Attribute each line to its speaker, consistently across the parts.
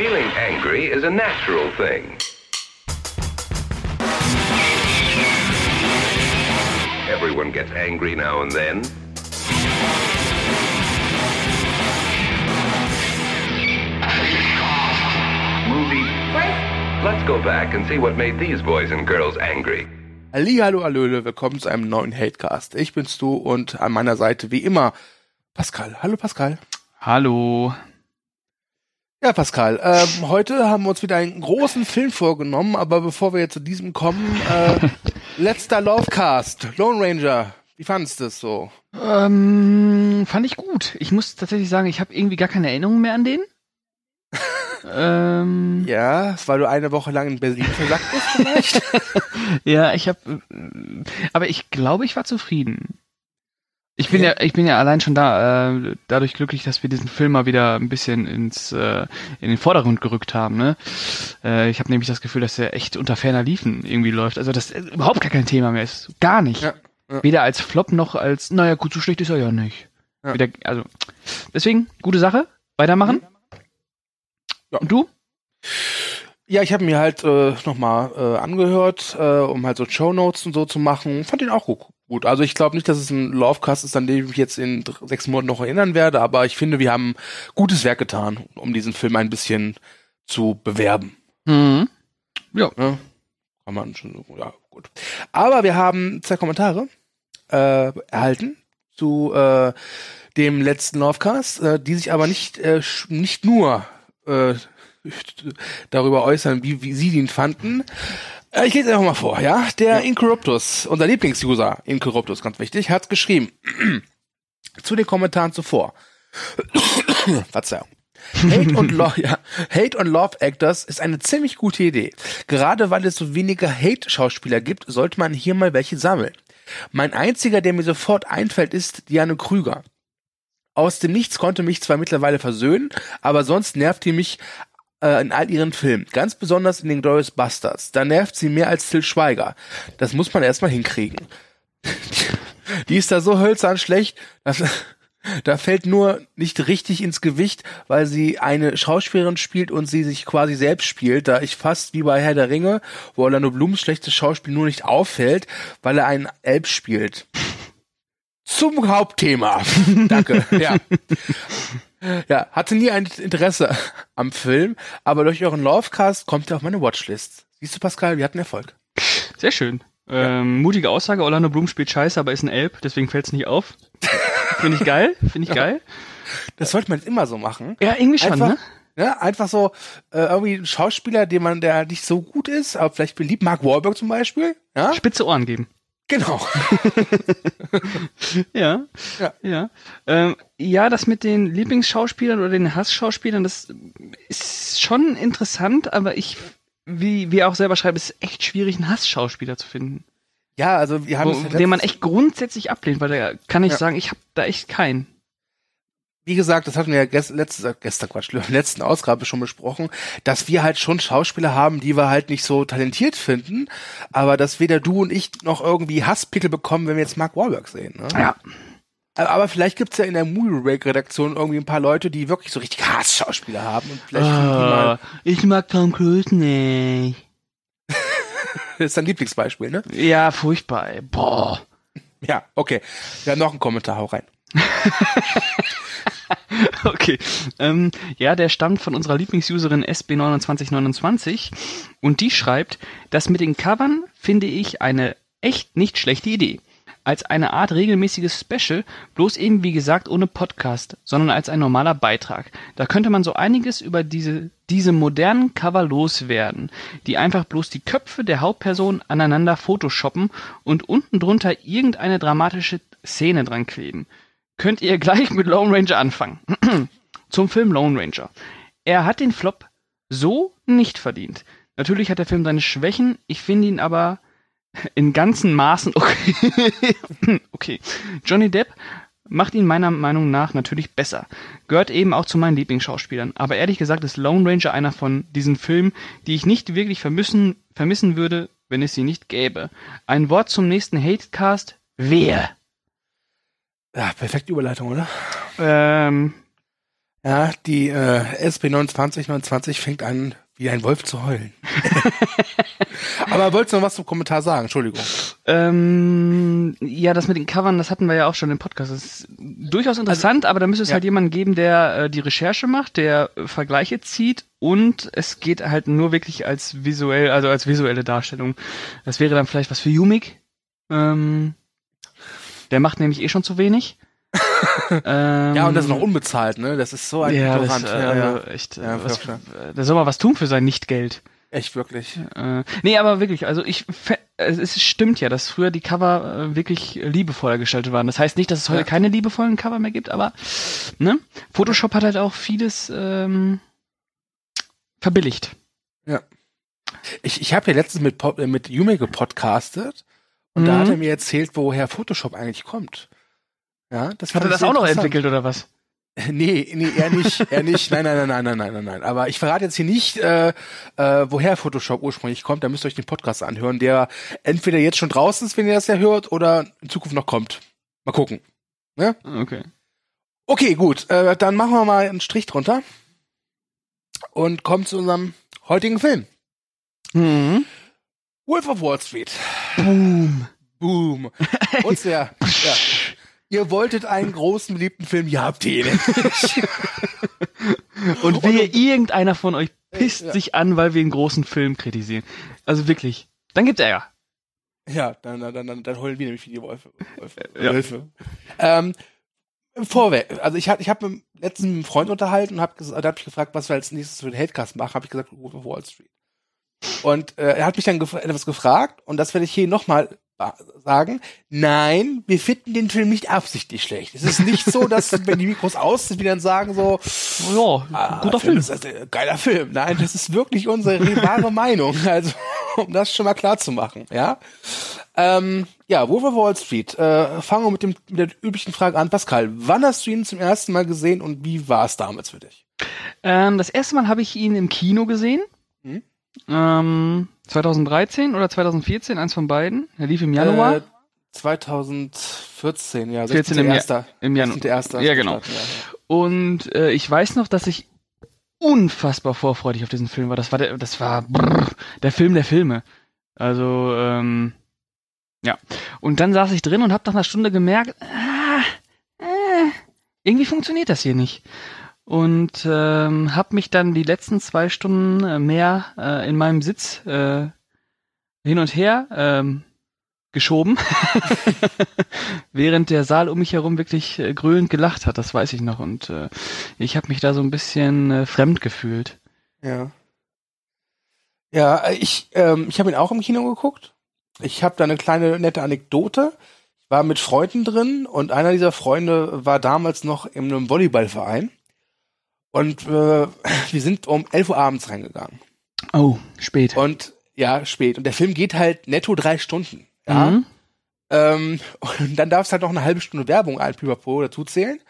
Speaker 1: Feeling angry is a natural thing. Everyone gets angry now and then. Movie break. Let's go back and see what made these boys and girls angry.
Speaker 2: Ali, Hallo, Hallöle, willkommen zu einem neuen Hatecast. Ich bin's du und an meiner Seite wie immer Pascal. Hallo Pascal.
Speaker 3: Hallo.
Speaker 2: Ja, Pascal, ähm, heute haben wir uns wieder einen großen Film vorgenommen, aber bevor wir jetzt zu diesem kommen, äh, letzter Lovecast, Lone Ranger. Wie fandest du das so?
Speaker 3: Ähm, fand ich gut. Ich muss tatsächlich sagen, ich habe irgendwie gar keine Erinnerungen mehr an den. ähm,
Speaker 2: Ja, weil du eine Woche lang in Berlin versackt bist vielleicht?
Speaker 3: ja, ich habe, aber ich glaube, ich war zufrieden. Ich bin ja, ich bin ja allein schon da, äh, dadurch glücklich, dass wir diesen Film mal wieder ein bisschen ins, äh, in den Vordergrund gerückt haben. Ne? Äh, ich habe nämlich das Gefühl, dass er echt unter ferner Liefen irgendwie läuft. Also das äh, überhaupt gar kein Thema mehr ist, gar nicht.
Speaker 2: Ja, ja.
Speaker 3: Weder als Flop noch als, naja, gut, so schlecht ist er ja nicht.
Speaker 2: Ja.
Speaker 3: Wieder, also deswegen gute Sache, weitermachen. Und du?
Speaker 2: Ja, ich habe mir halt äh, nochmal äh, angehört, äh, um halt so Show Notes und so zu machen. Fand ihn auch gu- gut. Also ich glaube nicht, dass es ein Lovecast ist, an den ich mich jetzt in sechs Monaten noch erinnern werde, aber ich finde, wir haben gutes Werk getan, um diesen Film ein bisschen zu bewerben.
Speaker 3: Mhm. Ja.
Speaker 2: Ne? Kann man schon so, ja, gut. Aber wir haben zwei Kommentare äh, erhalten zu äh, dem letzten Lovecast, äh, die sich aber nicht, äh, nicht nur äh, darüber äußern, wie, wie sie ihn fanden. Äh, ich lese einfach mal vor, ja. Der Incorruptus, unser Lieblingsuser, Incorruptus, ganz wichtig, hat geschrieben zu den Kommentaren zuvor. Verzeihung. Hate und, Lo ja, Hate und Love Actors ist eine ziemlich gute Idee. Gerade weil es so wenige Hate-Schauspieler gibt, sollte man hier mal welche sammeln. Mein einziger, der mir sofort einfällt, ist Diane Krüger. Aus dem Nichts konnte mich zwar mittlerweile versöhnen, aber sonst nervt die mich äh, in all ihren Filmen. Ganz besonders in den Glorious Bastards. Da nervt sie mehr als Till Schweiger. Das muss man erstmal hinkriegen. Die ist da so hölzern schlecht, dass, da fällt nur nicht richtig ins Gewicht, weil sie eine Schauspielerin spielt und sie sich quasi selbst spielt, da ich fast wie bei Herr der Ringe, wo Orlando Blums schlechtes Schauspiel nur nicht auffällt, weil er einen Elb spielt. Zum Hauptthema. Danke. Ja. Ja, hatte nie ein Interesse am Film, aber durch euren Lovecast kommt er auf meine Watchlist. Siehst du, Pascal, wir hatten Erfolg.
Speaker 3: Sehr schön. Ähm, mutige Aussage, Orlando Bloom spielt scheiße, aber ist ein Elb, deswegen fällt es nicht auf. Finde ich geil, finde ich geil.
Speaker 2: Das sollte man jetzt immer so machen.
Speaker 3: Ja, irgendwie schon,
Speaker 2: Einfach-
Speaker 3: ne?
Speaker 2: Ja, einfach so äh, irgendwie ein Schauspieler, den man, der nicht so gut ist, aber vielleicht beliebt, Mark Wahlberg zum Beispiel. Ja,
Speaker 3: Spitze Ohren geben.
Speaker 2: Genau.
Speaker 3: Ja.
Speaker 2: Ja.
Speaker 3: Ja. Ähm, ja, das mit den Lieblingsschauspielern oder den Hassschauspielern, das ist schon interessant, aber ich, wie wir auch selber schreiben, ist echt schwierig, einen Hassschauspieler zu finden.
Speaker 2: Ja, also wir haben
Speaker 3: Wo,
Speaker 2: es
Speaker 3: den man echt grundsätzlich ablehnt, weil da kann ich
Speaker 2: Ja.
Speaker 3: sagen, ich habe da echt keinen.
Speaker 2: Wie gesagt, das hatten wir ja gest letztes, äh, gestern Quatsch, in der letzten Ausgabe schon besprochen, dass wir halt schon Schauspieler haben, die wir halt nicht so talentiert finden, aber dass weder du und ich noch irgendwie Hasspickel bekommen, wenn wir jetzt Mark Wahlberg sehen. Ne?
Speaker 3: Ja.
Speaker 2: Aber vielleicht gibt's ja in der Movie Break Redaktion irgendwie ein paar Leute, die wirklich so richtig Hassschauspieler haben und vielleicht
Speaker 3: Ah, ich mag Tom Cruise nicht.
Speaker 2: das ist dein Lieblingsbeispiel, ne?
Speaker 3: Ja, furchtbar. Ey. Boah.
Speaker 2: Ja, okay. Wir haben noch einen Kommentar, hau rein.
Speaker 3: Okay. Ähm, ja, der stammt von unserer Lieblingsuserin SB2929 und die schreibt, das mit den Covern finde ich eine echt nicht schlechte Idee. Als eine Art regelmäßiges Special, bloß eben wie gesagt ohne Podcast, sondern als ein normaler Beitrag. Da könnte man so einiges über diese, diese modernen Cover loswerden, die einfach bloß die Köpfe der Hauptperson aneinander photoshoppen und unten drunter irgendeine dramatische Szene dran kleben könnt ihr gleich mit Lone Ranger anfangen. Zum Film Lone Ranger. Er hat den Flop so nicht verdient. Natürlich hat der Film seine Schwächen, ich finde ihn aber in ganzen Maßen okay. okay. Johnny Depp macht ihn meiner Meinung nach natürlich besser. Gehört eben auch zu meinen Lieblingsschauspielern. Aber ehrlich gesagt ist Lone Ranger einer von diesen Filmen, die ich nicht wirklich vermissen, vermissen würde, wenn es sie nicht gäbe. Ein Wort zum nächsten Hatecast. Wer?
Speaker 2: Ja, perfekte Überleitung, oder?
Speaker 3: Ähm,
Speaker 2: Ja, die äh, SB2929 fängt an, wie ein Wolf zu heulen. Aber wolltest du noch was zum Kommentar sagen? Entschuldigung.
Speaker 3: Ähm, ja, das mit den Covern, das hatten wir ja auch schon im Podcast. Das ist durchaus interessant, aber da müsste es
Speaker 2: ja.
Speaker 3: halt jemanden geben, der äh, die Recherche macht, der äh, Vergleiche zieht und es geht halt nur wirklich als visuell, also als visuelle Darstellung. Das wäre dann vielleicht was für Yumik. Ähm, der macht nämlich eh schon zu wenig. ähm,
Speaker 2: Ja, und das ist noch unbezahlt, ne? Das ist so ein
Speaker 3: ja, das, äh,
Speaker 2: ja, ja.
Speaker 3: echt,
Speaker 2: Ja,
Speaker 3: was,
Speaker 2: ja.
Speaker 3: äh, der soll mal was tun für sein Nichtgeld.
Speaker 2: Echt wirklich.
Speaker 3: Äh, nee, aber wirklich, also ich, es, stimmt ja, dass früher die Cover äh, wirklich liebevoller gestaltet waren. Das heißt nicht, dass es heute
Speaker 2: Ja.
Speaker 3: keine liebevollen Cover mehr gibt, aber ne? Photoshop hat halt auch vieles ähm, verbilligt.
Speaker 2: Ich, ich habe ja letztens mit, äh, mit Yume gepodcastet und da
Speaker 3: Mhm.
Speaker 2: hat er mir erzählt, woher Photoshop eigentlich kommt. Ja, das
Speaker 3: Hat er das auch noch entwickelt oder was?
Speaker 2: Nee, nee, er nicht, er nicht. Nein, nein, nein, nein, nein, nein, nein, nein. Aber ich verrate jetzt hier nicht, äh, äh, woher Photoshop ursprünglich kommt. Da müsst ihr euch den Podcast anhören, der entweder jetzt schon draußen ist, wenn ihr das ja hört, oder in Zukunft noch kommt. Mal gucken.
Speaker 3: Okay.
Speaker 2: Okay, gut. Äh, dann machen wir mal einen Strich drunter und kommen zu unserem heutigen Film.
Speaker 3: Mhm.
Speaker 2: Wolf of Wall Street.
Speaker 3: Boom.
Speaker 2: Boom. Und der, ja. Ihr wolltet einen großen, beliebten Film, ihr habt ihn.
Speaker 3: Und wehe, irgendeiner von euch pisst
Speaker 2: Ja.
Speaker 3: sich an, weil wir einen großen Film kritisieren. Also wirklich. Dann gibt's Ärger.
Speaker 2: Ja, dann, dann, dann, dann heulen wir nämlich wie die Wolfe. Wolfe.
Speaker 3: Ja.
Speaker 2: Wölfe. Ähm, vorweg, also ich habe ich hab mit einem Freund unterhalten und hab habe ich gefragt, was wir als nächstes für den Hatecast machen. Habe ich gesagt, Wolf of Wall Street. Und äh, er hat mich dann gef etwas gefragt und das werde ich hier nochmal sagen. Nein, wir finden den Film nicht absichtlich schlecht. Es ist nicht so, dass wenn die Mikros aus sind, wir dann sagen so,
Speaker 3: Ja,
Speaker 2: Ah,
Speaker 3: guter Film.
Speaker 2: Ist, äh, geiler Film. Nein, das ist wirklich unsere wahre Meinung. Also, um das schon mal klar zu machen, ja. Ähm, ja, Wolf of Wall Street. Äh, fangen wir mit, dem, mit der üblichen Frage an. Pascal, wann hast du ihn zum ersten Mal gesehen und wie war es damals für dich?
Speaker 3: Ähm, das erste Mal habe ich ihn im Kino gesehen.
Speaker 2: Mhm.
Speaker 3: Ähm, 2013 oder 2014, eins von beiden. Er lief im Januar.
Speaker 2: Äh, 2014, ja.
Speaker 3: 14 im,
Speaker 2: 16.1..
Speaker 3: im Januar.
Speaker 2: 16.1.
Speaker 3: Ja, genau.
Speaker 2: Ja, ja.
Speaker 3: Und äh, ich weiß noch, dass ich unfassbar vorfreudig auf diesen Film war. Das war der, das war brrr, der Film der Filme. Also ähm, ja. Und dann saß ich drin und habe nach einer Stunde gemerkt, ah, äh, irgendwie funktioniert das hier nicht. Und ähm, habe mich dann die letzten zwei Stunden äh, mehr äh, in meinem Sitz äh, hin und her ähm, geschoben, während der Saal um mich herum wirklich äh, grölend gelacht hat, das weiß ich noch. Und äh, ich habe mich da so ein bisschen äh, fremd gefühlt.
Speaker 2: Ja. Ja, ich, ähm, ich habe ihn auch im Kino geguckt. Ich habe da eine kleine nette Anekdote. Ich war mit Freunden drin und einer dieser Freunde war damals noch in einem Volleyballverein. Und äh, wir sind um 11 Uhr abends reingegangen.
Speaker 3: Oh, spät.
Speaker 2: Und ja, spät. Und der Film geht halt netto drei Stunden. Ja.
Speaker 3: Mhm.
Speaker 2: Ähm, und dann darfst halt noch eine halbe Stunde Werbung ein Pipapo dazu zählen.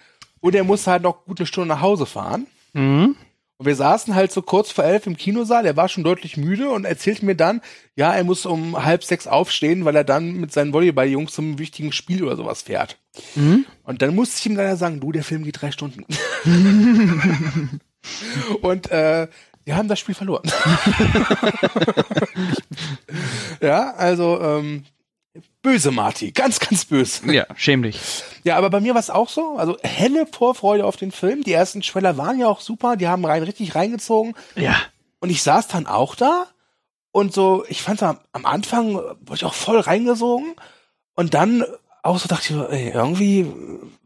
Speaker 2: Und er musste halt noch gut eine Stunde nach Hause fahren.
Speaker 3: Mhm.
Speaker 2: Und wir saßen halt so kurz vor elf im Kinosaal, er war schon deutlich müde und erzählte mir dann, ja, er muss um halb sechs aufstehen, weil er dann mit seinen Volleyball-Jungs zum wichtigen Spiel oder sowas fährt.
Speaker 3: Mhm.
Speaker 2: Und dann musste ich ihm leider sagen, du, der Film geht drei Stunden. und äh, wir haben das Spiel verloren. ja, also ähm, böse Marty, ganz, ganz böse.
Speaker 3: Ja, schäm dich.
Speaker 2: Ja, aber bei mir war es auch so. Also helle Vorfreude auf den Film. Die ersten Trailer waren ja auch super. Die haben rein richtig reingezogen.
Speaker 3: Ja.
Speaker 2: Und ich saß dann auch da und so, ich fand am, am Anfang, äh, wurde ich auch voll reingesogen. Und dann auch so dachte ich, ey, irgendwie,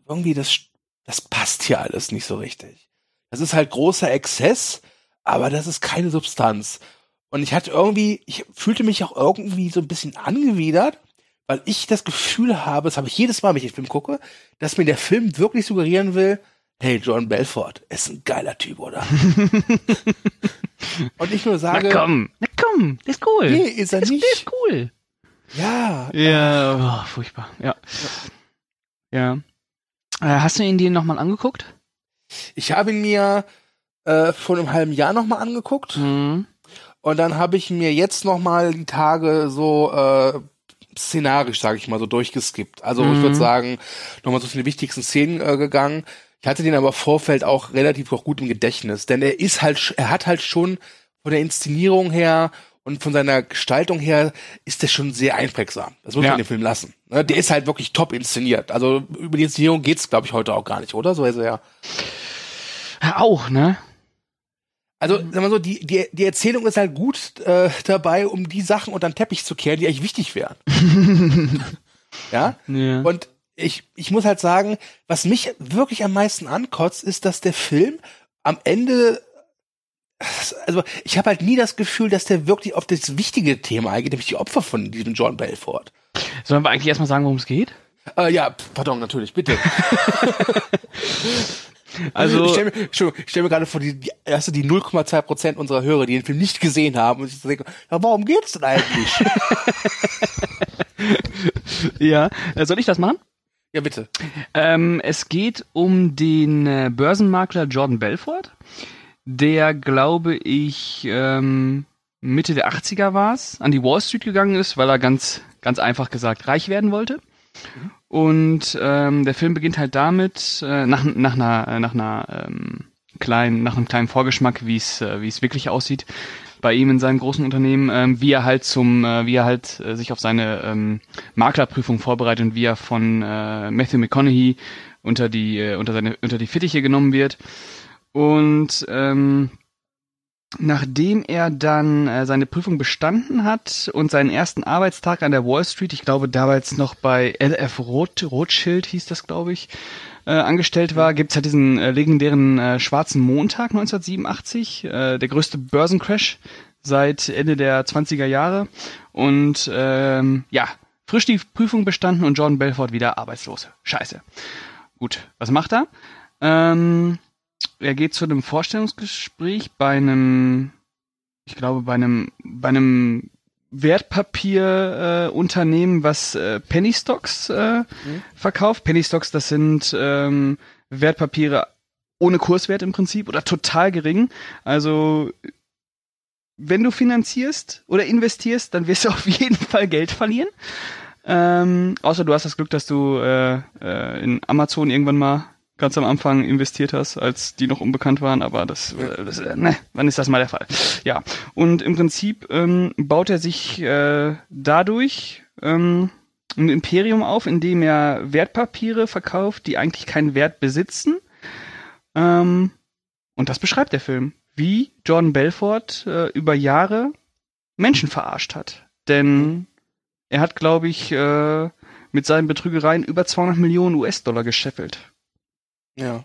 Speaker 2: irgendwie, das, das passt hier alles nicht so richtig. Das ist halt großer Exzess, aber das ist keine Substanz. Und ich hatte irgendwie, ich fühlte mich auch irgendwie so ein bisschen angewidert, weil ich das Gefühl habe, das habe ich jedes Mal, wenn ich den Film gucke, dass mir der Film wirklich suggerieren will, hey, John Belfort ist ein geiler Typ, oder? Und ich nur
Speaker 3: Na
Speaker 2: sage,
Speaker 3: komm, na komm, der ist cool.
Speaker 2: nee, ist er
Speaker 3: ist, der
Speaker 2: nicht.
Speaker 3: ist cool.
Speaker 2: Ja,
Speaker 3: Ja, oh, furchtbar. Ja. Ja. Äh, hast du ihn dir nochmal angeguckt?
Speaker 2: ich habe ihn mir äh, vor einem halben Jahr nochmal angeguckt
Speaker 3: Mhm.
Speaker 2: und dann habe ich mir jetzt nochmal die Tage so äh, szenarisch, sage ich mal, so durchgeskippt. Also ich
Speaker 3: Mhm.
Speaker 2: würde sagen, nochmal so zu den wichtigsten Szenen äh, gegangen. Ich hatte den aber Vorfeld auch relativ auch gut im Gedächtnis, denn er ist halt, er hat halt schon von der Inszenierung her und von seiner Gestaltung her ist der schon sehr einprägsam. Das muss
Speaker 3: Ja.
Speaker 2: man den Film lassen. Ne, Der ist halt wirklich top inszeniert. Also über die Inszenierung geht's, glaube ich, heute auch gar nicht, oder? So also ja.
Speaker 3: Ja, Auch, ne?
Speaker 2: Also, sag mal so, die, die, die Erzählung ist halt gut äh, dabei, um die Sachen unter den Teppich zu kehren, die eigentlich wichtig wären. ja?
Speaker 3: Ja.
Speaker 2: Und ich, ich muss halt sagen, was mich wirklich am meisten ankotzt, ist, dass der Film am Ende, also ich habe halt nie das Gefühl, dass der wirklich auf das wichtige Thema eingeht, nämlich die Opfer von diesem John Belfort.
Speaker 3: Sollen wir eigentlich erstmal sagen, worum es geht?
Speaker 2: Äh, ja, pardon, natürlich, bitte.
Speaker 3: Also,
Speaker 2: ich stelle mir, ich stell mir gerade vor, die, die, erste die 0,2 Prozent unserer Hörer, die den Film nicht gesehen haben und sich so denken, ja, warum geht's denn eigentlich?
Speaker 3: ja, äh, soll ich das machen?
Speaker 2: ja, bitte.
Speaker 3: Ähm, es geht um den äh, Börsenmakler Jordan Belfort, der, glaube ich, ähm, Mitte der 80er war es, an die Wall Street gegangen ist, weil er ganz, ganz einfach gesagt reich werden wollte. Und ähm, der Film beginnt halt damit, äh, nach, nach einer, äh, nach einer ähm, kleinen, nach einem kleinen Vorgeschmack, wie es, äh, wie es wirklich aussieht bei ihm in seinem großen Unternehmen, ähm, wie er halt zum, äh, wie er halt äh, sich auf seine ähm, Maklerprüfung vorbereitet und wie er von äh, Matthew McConaughey unter die, äh, unter seine, unter die Fittiche genommen wird. Und ähm, nachdem er dann äh, seine Prüfung bestanden hat und seinen ersten Arbeitstag an der Wall Street, ich glaube damals noch bei LF Roth, Rothschild hieß das, glaube ich, äh, angestellt war, gibt's halt diesen äh, legendären äh, schwarzen Montag 1987, äh, der größte Börsencrash seit Ende der 20er Jahre. Und ähm, ja, frisch die Prüfung bestanden und Jordan Belfort wieder arbeitslos. Scheiße. Gut, was macht er? Ähm, er geht zu einem Vorstellungsgespräch bei einem, ich glaube, bei einem, bei einem Wertpapierunternehmen, äh, Unternehmen, was äh, Penny Stocks äh, verkauft. Penny Stocks, das sind ähm, Wertpapiere ohne Kurswert im Prinzip oder total gering. Also wenn du finanzierst oder investierst, dann wirst du auf jeden Fall Geld verlieren. Ähm, außer du hast das Glück, dass du äh, äh, in Amazon irgendwann mal ganz am Anfang investiert hast, als die noch unbekannt waren, aber das, äh, das äh, ne, wann ist das mal der Fall? Ja, und im Prinzip ähm, baut er sich äh, dadurch ähm, ein Imperium auf, in dem er Wertpapiere verkauft, die eigentlich keinen Wert besitzen. Ähm, und das beschreibt der Film, wie Jordan Belfort äh, über Jahre Menschen verarscht hat. Denn er hat, glaube ich, äh, mit seinen Betrügereien über 200 Millionen US-Dollar gescheffelt.
Speaker 2: Ja.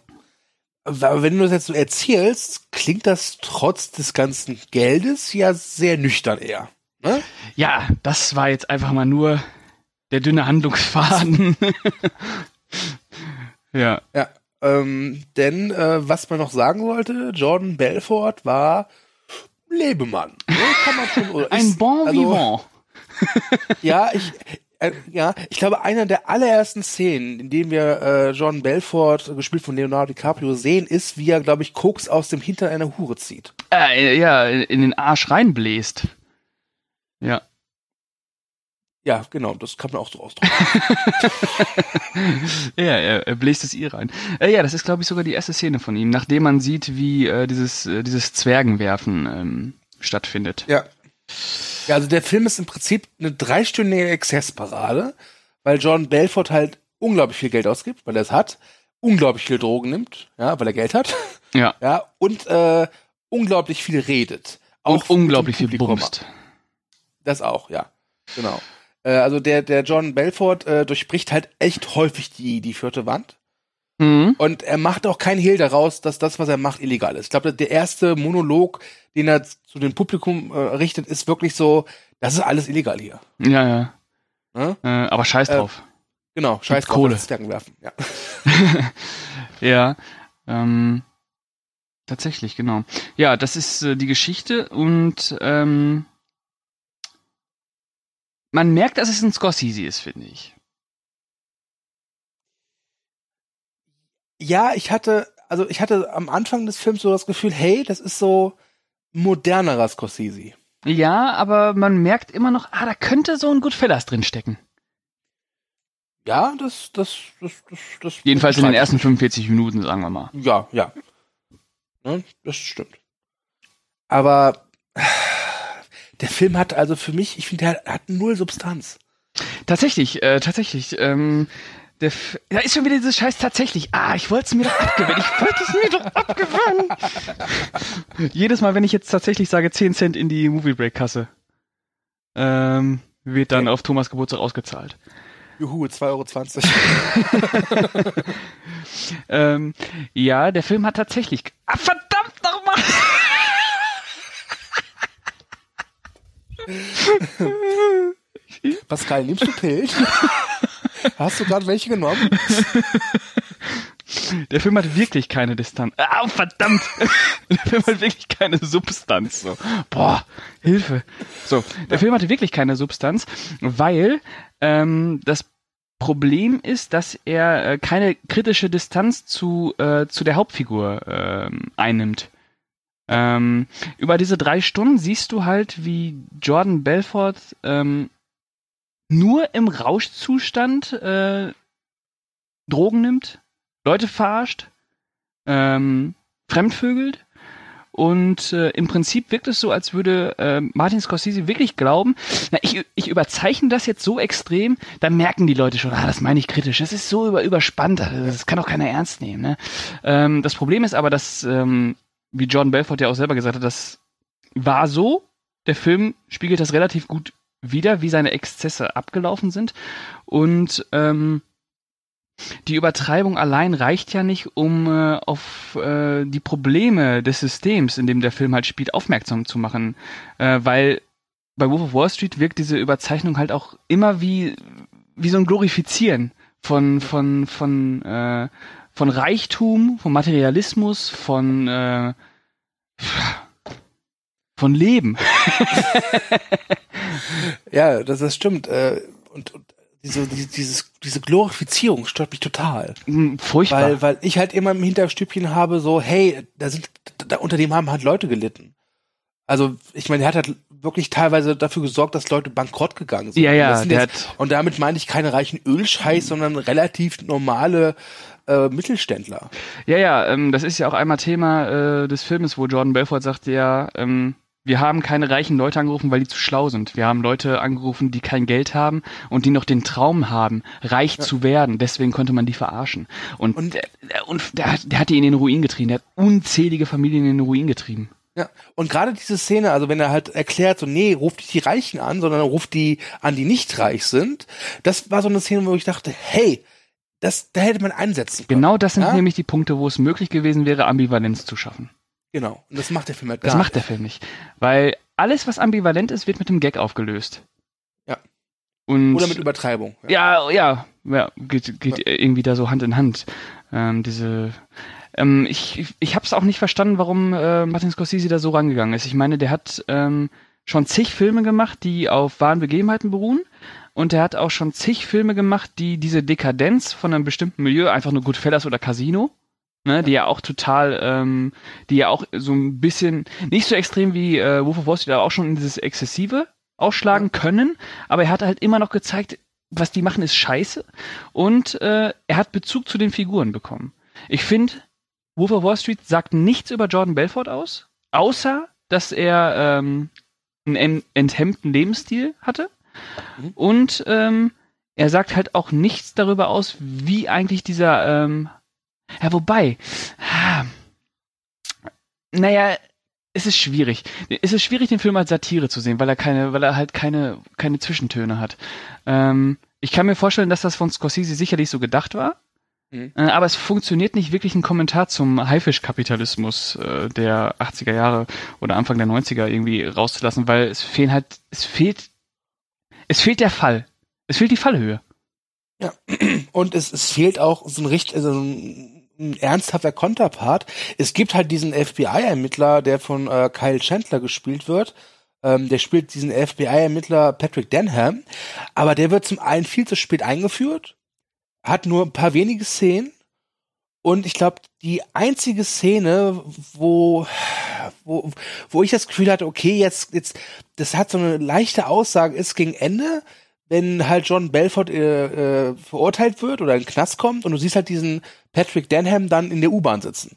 Speaker 2: Aber wenn du das jetzt so erzählst, klingt das trotz des ganzen Geldes ja sehr nüchtern eher. Ne?
Speaker 3: Ja, das war jetzt einfach mal nur der dünne Handlungsfaden. ja.
Speaker 2: Ja. Ähm, denn äh, was man noch sagen wollte, Jordan Belfort war Lebemann. Ne? Kann man schon,
Speaker 3: Ein
Speaker 2: ist-
Speaker 3: Bon
Speaker 2: also,
Speaker 3: Vivant.
Speaker 2: Ja, ich, äh, ja, ich glaube, einer der allerersten Szenen, in denen wir äh, Jordan Belfort, gespielt von Leonardo DiCaprio, sehen, ist, wie er, glaube ich, Koks aus dem Hintern einer Hure zieht.
Speaker 3: Äh, ja, in den Arsch reinbläst. Ja.
Speaker 2: Ja, genau, das kann man auch so ausdrücken.
Speaker 3: ja, er, er bläst es ihr rein. Äh, ja, das ist, glaube ich, sogar die erste Szene von ihm, nachdem man sieht, wie äh, dieses, äh, dieses Zwergenwerfen ähm, stattfindet.
Speaker 2: Ja. Ja, also der Film ist im Prinzip eine dreistündige Exzessparade, weil Jordan Belfort halt unglaublich viel Geld ausgibt, weil er es hat, unglaublich viel Drogen nimmt, ja, weil er Geld hat,
Speaker 3: Ja.
Speaker 2: ja, und äh, unglaublich viel redet.
Speaker 3: Und
Speaker 2: Auch
Speaker 3: unglaublich
Speaker 2: zum
Speaker 3: viel bumst.
Speaker 2: Das auch, ja. Genau. Äh, also der, der John Belfort äh, durchbricht halt echt häufig die, die vierte Wand.
Speaker 3: Mhm.
Speaker 2: Und er macht auch kein Hehl daraus, dass das, was er macht, illegal ist. Ich glaube, der erste Monolog, den er zu dem Publikum äh, richtet, ist wirklich so, das ist alles illegal hier.
Speaker 3: Ja, ja.
Speaker 2: Ne?
Speaker 3: Äh, aber scheiß
Speaker 2: Äh,
Speaker 3: drauf.
Speaker 2: Genau, scheiß drauf,
Speaker 3: Kohle.
Speaker 2: Zwergen werfen. Ja.
Speaker 3: ja. Ähm, tatsächlich, genau. Ja, das ist äh, die Geschichte und ähm, man merkt, dass es ein Scorsese ist, finde ich.
Speaker 2: Ja, ich hatte, also ich hatte am Anfang des Films so das Gefühl, hey, das ist so modernerer Scorsese.
Speaker 3: Ja, aber man merkt immer noch, ah, da könnte so ein Goodfellas drin stecken.
Speaker 2: Ja, das, das, das, das, das.
Speaker 3: Jedenfalls in den ersten 45 Minuten, sagen wir mal.
Speaker 2: Ja, ja. Ne, das stimmt. Aber der Film hat also für mich, ich finde, der hat null Substanz.
Speaker 3: Tatsächlich, äh, tatsächlich. Ähm, der F da ist schon wieder dieses Scheiß tatsächlich. Ah, ich wollte es mir doch abgewöhnen. Ich wollte es mir doch abgewöhnen. Jedes Mal, wenn ich jetzt tatsächlich sage 10 Cent in die Movie Break Kasse, ähm, wird dann auf Thomas Geburtstag ausgezahlt.
Speaker 2: Juhu, 2,20 Euro.
Speaker 3: Ähm, ja, der Film hat tatsächlich. Ah, verdammt nochmal!
Speaker 2: Pascal, nimmst du Pilz? Hast du gerade welche genommen?
Speaker 3: Der Film hat wirklich keine Distanz. Ah, verdammt! Der Film hat wirklich keine Substanz. So. Boah, Hilfe. So, der Film hatte wirklich keine Substanz, weil ähm, das Problem ist, dass er äh, keine kritische Distanz zu, äh, zu der Hauptfigur ähm, einnimmt. Ähm, über diese drei Stunden siehst du halt, wie Jordan Belfort ähm, nur im Rauschzustand äh, Drogen nimmt, Leute verarscht, ähm, fremdvögelt und äh, im Prinzip wirkt es so, als würde äh, Martin Scorsese wirklich glauben, na, ich, ich überzeichne das jetzt so extrem, dann merken die Leute schon, ah, das meine ich kritisch, das ist so über, überspannt, das kann doch keiner ernst nehmen. Ne? Ähm, das Problem ist aber, dass, ähm, wie John Belfort ja auch selber gesagt hat, das war so, der Film spiegelt das relativ gut wider, wie seine Exzesse abgelaufen sind und ähm, die Übertreibung allein reicht ja nicht, um äh, auf äh, die Probleme des Systems, in dem der Film halt spielt, aufmerksam zu machen. Äh, weil bei Wolf of Wall Street wirkt diese Überzeichnung halt auch immer wie, wie so ein Glorifizieren von, von, von, äh, von Reichtum, von Materialismus, von, äh, von Leben.
Speaker 2: Ja, das, das stimmt. Äh, und, und diese, die- dieses, diese Glorifizierung stört mich total.
Speaker 3: Hm, Furchtbar.
Speaker 2: Weil, weil ich halt immer im Hinterstübchen habe, so, hey, da sind, da, unter dem haben halt Leute gelitten. Also, ich meine, er hat halt wirklich teilweise dafür gesorgt, dass Leute bankrott gegangen sind.
Speaker 3: Ja, ja,
Speaker 2: Und jetzt,
Speaker 3: hat-
Speaker 2: und damit meine ich keine reichen Ölscheiß, sondern relativ normale äh, Mittelständler.
Speaker 3: Ja, ja, ähm, das ist ja auch einmal Thema äh, des Filmes, wo Jordan Belfort sagt, ja, ähm, wir haben keine reichen Leute angerufen, weil die zu schlau sind. Wir haben Leute angerufen, die kein Geld haben und die noch den Traum haben, reich zu werden. Deswegen konnte man die verarschen. Und,
Speaker 2: Und-
Speaker 3: der, der, und der, hat- der hat die in den Ruin getrieben. Der hat unzählige Familien in den Ruin getrieben.
Speaker 2: Ja, und gerade diese Szene, also wenn er halt erklärt, so, nee, ruft nicht die Reichen an, sondern ruft die an, die nicht reich sind, das war so eine Szene, wo ich dachte, hey, das, da hätte man einsetzen können.
Speaker 3: Genau das sind
Speaker 2: Ja?
Speaker 3: nämlich die Punkte, wo es möglich gewesen wäre, Ambivalenz zu schaffen.
Speaker 2: Genau. Und das macht der Film halt
Speaker 3: Das
Speaker 2: gar
Speaker 3: macht der Film nicht. Weil alles, was ambivalent ist, wird mit dem Gag aufgelöst.
Speaker 2: Ja.
Speaker 3: Und
Speaker 2: nicht. Oder mit Übertreibung.
Speaker 3: Ja, ja, ja, geht, geht irgendwie da so Hand in Hand. Ähm, diese, ähm, ich, ich, ich habe es auch nicht verstanden, warum äh, Martin Scorsese da so rangegangen ist. Ich meine, der hat ähm, schon zig Filme gemacht, die auf wahren Begebenheiten beruhen. Und er hat auch schon zig Filme gemacht, die diese Dekadenz von einem bestimmten Milieu, einfach nur Goodfellas oder Casino, ne, die ja auch total, ähm, die ja auch so ein bisschen, nicht so extrem wie äh, Wolf of Wall Street, aber auch schon in dieses Exzessive ausschlagen können. Aber er hat halt immer noch gezeigt, was die machen, ist scheiße. Und äh, er hat Bezug zu den Figuren bekommen. Ich finde, Wolf of Wall Street sagt nichts über Jordan Belfort aus, außer dass er ähm, einen en- enthemmten Lebensstil hatte.
Speaker 2: Mhm.
Speaker 3: Und ähm, er sagt halt auch nichts darüber aus, wie eigentlich dieser, ähm, ja, wobei, ah, naja, es ist schwierig. Es ist schwierig, den Film als Satire zu sehen, weil er keine, weil er halt keine, keine Zwischentöne hat. Ähm, ich kann mir vorstellen, dass das von Scorsese sicherlich so gedacht war.
Speaker 2: Mhm.
Speaker 3: Äh, aber es funktioniert nicht wirklich ein Kommentar zum Haifischkapitalismus äh, der 80er Jahre oder Anfang der 90er irgendwie rauszulassen, weil es fehlen halt, es fehlt, es fehlt der Fall. Es fehlt die Fallhöhe.
Speaker 2: Ja. Und es, es fehlt auch so ein, richt, also ein, ein ernsthafter Konterpart. Es gibt halt diesen FBI-Ermittler, der von äh, Kyle Chandler gespielt wird. Ähm, der spielt diesen FBI-Ermittler Patrick Denham. Aber der wird zum einen viel zu spät eingeführt, hat nur ein paar wenige Szenen. Und ich glaube, die einzige Szene, wo, wo, wo ich das Gefühl hatte, okay, jetzt, jetzt, das hat so eine leichte Aussage, ist gegen Ende, wenn halt John Belfort äh, äh, verurteilt wird oder in den Knast kommt und du siehst halt diesen Patrick Denham dann in der U-Bahn sitzen.